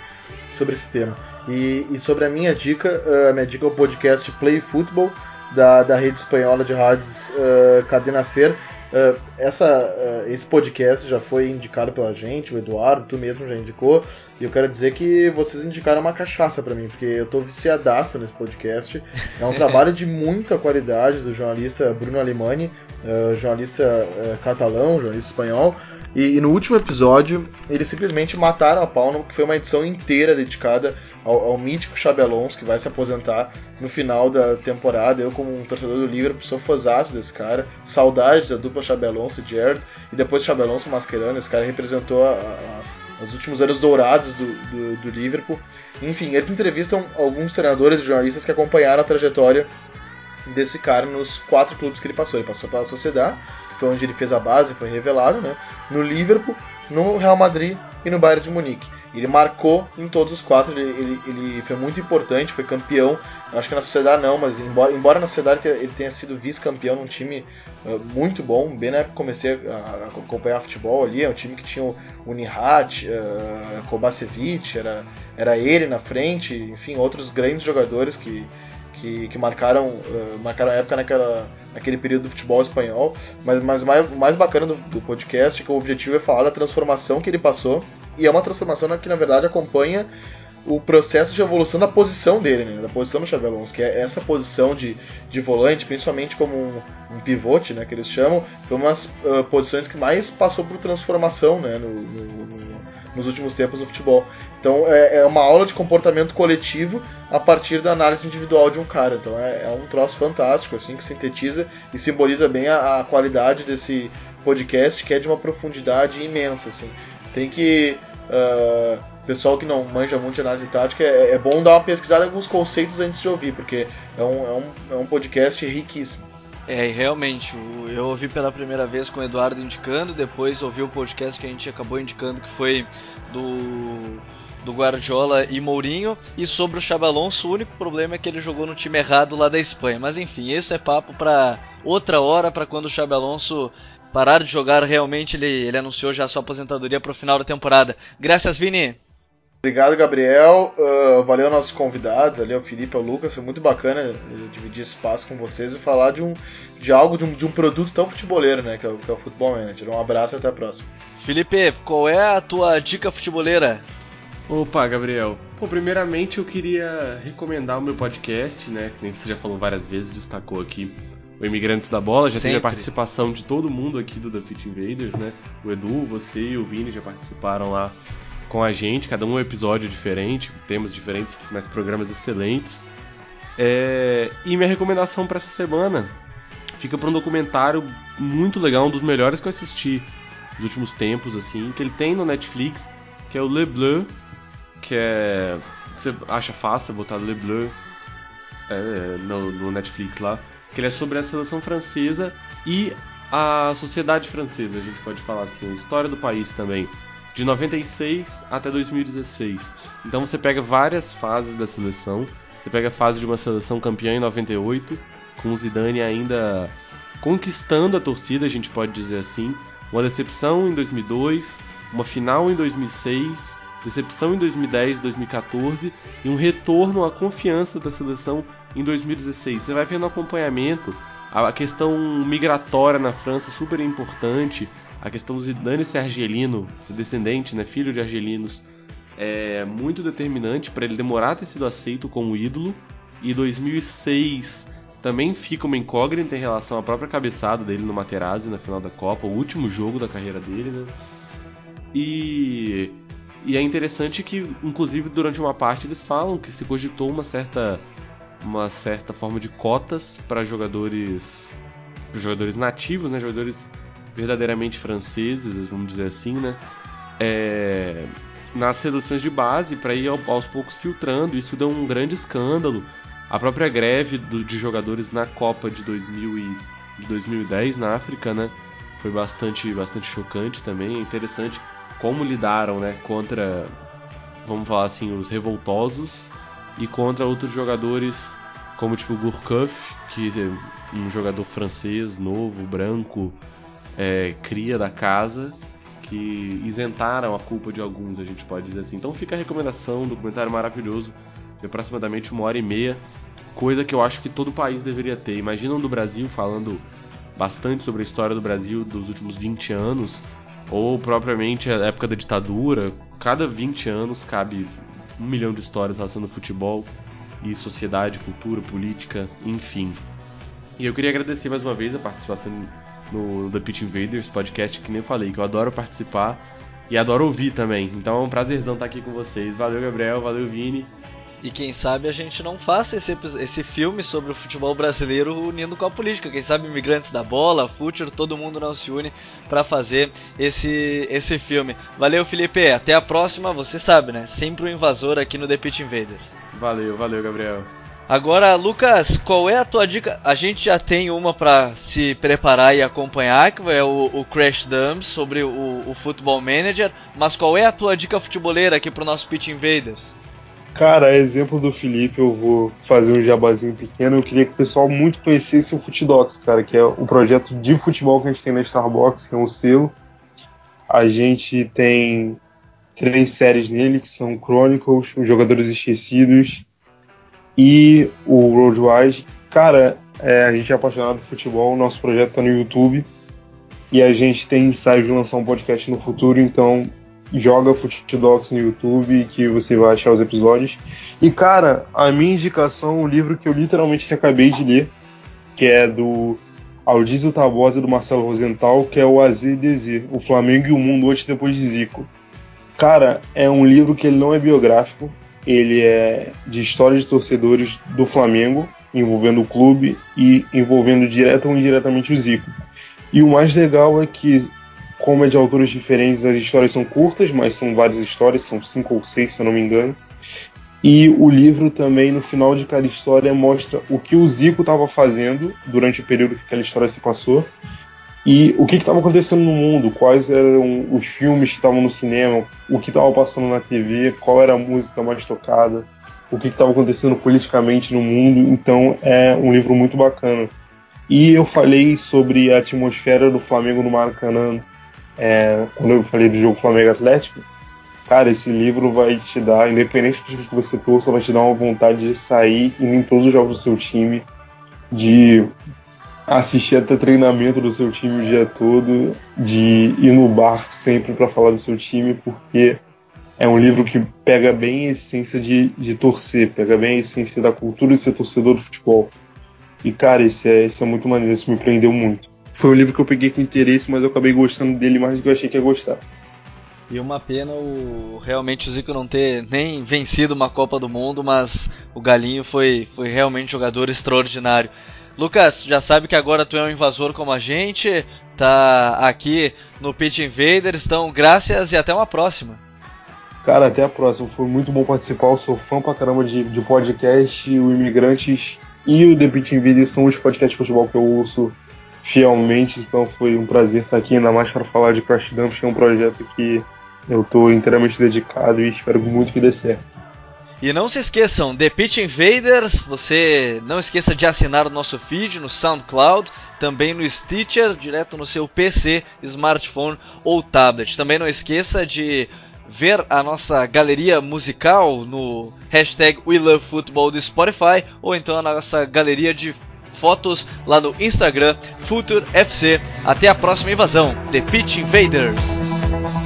sobre esse tema. E, e sobre a minha dica, a minha dica é o podcast Play Football, da, da rede espanhola de rádios uh, Cadena Ser. Uh, essa, uh, esse podcast já foi indicado pela gente, o Eduardo, tu mesmo já indicou, e eu quero dizer que vocês indicaram uma cachaça para mim, porque eu tô viciadaço nesse podcast. É um trabalho de muita qualidade do jornalista Bruno Alemani, uh, jornalista uh, catalão, jornalista espanhol. E, e, no último episódio, eles simplesmente mataram a pau, que foi uma edição inteira dedicada ao, ao mítico Xabi Alonso, que vai se aposentar no final da temporada. Eu, como um torcedor do Liverpool, sou fãzaço desse cara. Saudades da dupla Xabi Alonso e Jared. E depois Xabi Alonso mascarando, esse cara representou a, a, os últimos anos dourados do, do, do Liverpool. Enfim, eles entrevistam alguns treinadores e jornalistas que acompanharam a trajetória desse cara nos quatro clubes que ele passou. Ele passou pela Sociedade, foi onde ele fez a base, foi revelado, né? No Liverpool, no Real Madrid e no Bayern de Munique. Ele marcou em todos os quatro, ele, ele, ele, foi muito importante, foi campeão. Acho que na Sociedade não, mas embora, embora na Sociedade ele tenha sido vice-campeão num time uh, muito bom, bem na época que comecei a, acompanhar futebol ali, é um time que tinha o, o Nihat, uh, Kovacevic, era, era ele na frente, enfim, outros grandes jogadores que, que, que marcaram, uh, marcaram a época naquela, naquele período do futebol espanhol. Mas, o mais, mais bacana do, do podcast é que o objetivo é falar da transformação que ele passou. E é uma transformação que, na verdade, acompanha o processo de evolução da posição dele, né? da posição do Xabi Alonso, que é essa posição de, de volante, principalmente como um, um pivote, né, que eles chamam, foi uma das uh, posições que mais passou por transformação né, no, no, no, nos últimos tempos no futebol. Então é, é, uma aula de comportamento coletivo a partir da análise individual de um cara. Então é, é um troço fantástico, assim, que sintetiza e simboliza bem a, a, qualidade desse podcast, que é de uma profundidade imensa, assim. Tem que uh, pessoal que não manja muito de análise tática, é, é, bom dar uma pesquisada em alguns conceitos antes de ouvir, porque é um, é um, é um podcast riquíssimo. É, realmente, eu ouvi pela primeira vez com o Eduardo indicando, depois ouvi o podcast que a gente acabou indicando que foi do do Guardiola e Mourinho. E sobre o Xabi Alonso, o único problema é que ele jogou no time errado lá da Espanha. Mas enfim, isso é papo para outra hora, para quando o Xabi Alonso parar de jogar realmente. Ele, ele anunciou já sua aposentadoria para o final da temporada. Graças, Vini. Obrigado, Gabriel. Uh, valeu nossos convidados, ali o Felipe, o Lucas. Foi muito bacana dividir espaço com vocês e falar de um de algo de um, de um produto tão futeboleiro, né, que é, o, que é o Futebol Manager. Um abraço e até a próxima. Felipe, qual é a tua dica futeboleira? Opa, Gabriel. Bom, primeiramente eu queria recomendar o meu podcast, né? Que nem você já falou várias vezes, destacou aqui o Imigrantes da Bola. Já Sempre. teve a participação de todo mundo aqui do The Fit Invaders, né? O Edu, você e o Vini já participaram lá com a gente, cada um um episódio diferente, temas diferentes, mas programas excelentes. É... E minha recomendação para essa semana fica para um documentário muito legal, um dos melhores que eu assisti nos últimos tempos, assim, que ele tem no Netflix, que é o Le Bleu, que é. Você acha fácil botar Le Bleu é, no, no, Netflix lá. Que ele é sobre a seleção francesa e a sociedade francesa, a gente pode falar assim, a história do país também. De 96 até 2016. Então você pega várias fases da seleção. Você pega a fase de uma seleção campeã em 98, com o Zidane ainda conquistando a torcida, a gente pode dizer assim. Uma decepção em 2002, uma final em 2006 decepção em 2010, 2014 e um retorno à confiança da seleção em 2016. Você vai vendo acompanhamento, a questão migratória na França super importante, a questão do Zidane ser argelino, ser descendente, né, filho de argelinos, é muito determinante para ele demorar a ter sido aceito como ídolo. E 2006 também fica uma incógnita em relação à própria cabeçada dele no Materazzi na final da Copa, o último jogo da carreira dele, né? E, e é interessante que, inclusive, durante uma parte eles falam que se cogitou uma certa, uma certa forma de cotas para jogadores, jogadores nativos, né? Jogadores verdadeiramente franceses, vamos dizer assim, né? É, nas seleções de base para ir aos poucos filtrando. Isso deu um grande escândalo. A própria greve do, de jogadores na Copa de, 2000 e, de 2010 na África, né? Foi bastante, bastante chocante também. É interessante como lidaram, né? Contra, vamos falar assim, os revoltosos e contra outros jogadores como tipo Gourcuff, que é um jogador francês novo, branco, é, cria da casa, que isentaram a culpa de alguns, a gente pode dizer assim. Então fica a recomendação, um documentário maravilhoso, de aproximadamente uma hora e meia, coisa que eu acho que todo país deveria ter. Imagina um do Brasil falando bastante sobre a história do Brasil dos últimos 20 anos, ou propriamente a época da ditadura. Cada 20 anos cabe um milhão de histórias relacionando futebol e sociedade, cultura, política, enfim. E eu queria agradecer mais uma vez a participação no The Pitch Invaders podcast, que nem eu falei, que eu adoro participar e adoro ouvir também. Então é um prazerzão estar aqui com vocês. Valeu, Gabriel, valeu, Vini. E quem sabe a gente não faça esse, esse filme sobre o futebol brasileiro unindo com a política. Quem sabe imigrantes da bola, futuro, todo mundo não se une para fazer esse, esse filme. Valeu, Felipe. Até a próxima. Você sabe, né? Sempre um invasor aqui no The Pitch Invaders. Valeu, valeu, Gabriel. Agora, Lucas, qual é a tua dica? A gente já tem uma para se preparar e acompanhar, que é o, o Crash Dumps sobre o, o Football Manager. Mas qual é a tua dica futeboleira aqui pro nosso Pitch Invaders? Cara, exemplo do Felipe, eu vou fazer um jabazinho pequeno. Eu queria que o pessoal muito conhecesse o Futidox, cara, que é o projeto de futebol que a gente tem na Starbucks, que é um selo. A gente tem três séries nele, que são Chronicles, Os Jogadores Esquecidos e o Roadwise. Cara, é, a gente é apaixonado por futebol, o nosso projeto está no YouTube e a gente tem ensaio de lançar um podcast no futuro, então joga Futidocs no YouTube que você vai achar os episódios. E cara, a minha indicação é um livro que eu literalmente acabei de ler, que é do Aldísio Tabosa do Marcelo Rosenthal, que é o AZDZ, o Flamengo e o Mundo antes e depois de Zico. Cara, é um livro que ele não é biográfico, ele é de história de torcedores do Flamengo, envolvendo o clube e envolvendo direto ou indiretamente o Zico. E o mais legal é que, como é de autores diferentes, as histórias são curtas, mas são várias histórias, são cinco ou seis, se eu não me engano. E o livro também, no final de cada história, mostra o que o Zico estava fazendo durante o período que aquela história se passou e o que estava acontecendo no mundo, quais eram os filmes que estavam no cinema, o que estava passando na TV, qual era a música mais tocada, o que estava acontecendo politicamente no mundo. Então é um livro muito bacana. E eu falei sobre a atmosfera do Flamengo no Maracanã é, quando eu falei do jogo Flamengo Atlético. Cara, esse livro vai te dar, independente do que você torça, vai te dar uma vontade de sair e em todos os jogos do seu time, de assistir até treinamento do seu time o dia todo, de ir no bar sempre para falar do seu time, porque é um livro que pega bem a essência de, de torcer, pega bem a essência da cultura de ser torcedor do futebol. E cara, esse é, esse é muito maneiro, isso me prendeu muito. Foi um livro que eu peguei com interesse, mas eu acabei gostando dele mais do que eu achei que ia gostar. E uma pena o realmente o Zico não ter nem vencido uma Copa do Mundo, mas o Galinho foi, foi realmente jogador extraordinário. Lucas, já sabe que agora tu é um invasor como a gente, tá aqui no Pitch Invaders, então graças e até uma próxima. Cara, até a próxima. Foi muito bom participar. Eu sou fã pra caramba de, de podcast. O Imigrantes e o The Pitch Invaders são os podcasts de futebol que eu ouço fielmente. Então foi um prazer estar aqui, ainda mais para falar de Crash Dumps, que é um projeto que eu estou inteiramente dedicado e espero muito que dê certo. E não se esqueçam, The Pitch Invaders, você não esqueça de assinar o nosso feed no SoundCloud, também no Stitcher, direto no seu PC, smartphone ou tablet. Também não esqueça de ver a nossa galeria musical no hashtag WeLoveFootball do Spotify ou então a nossa galeria de fotos lá no Instagram FutureFC. Até a próxima invasão, The Pitch Invaders.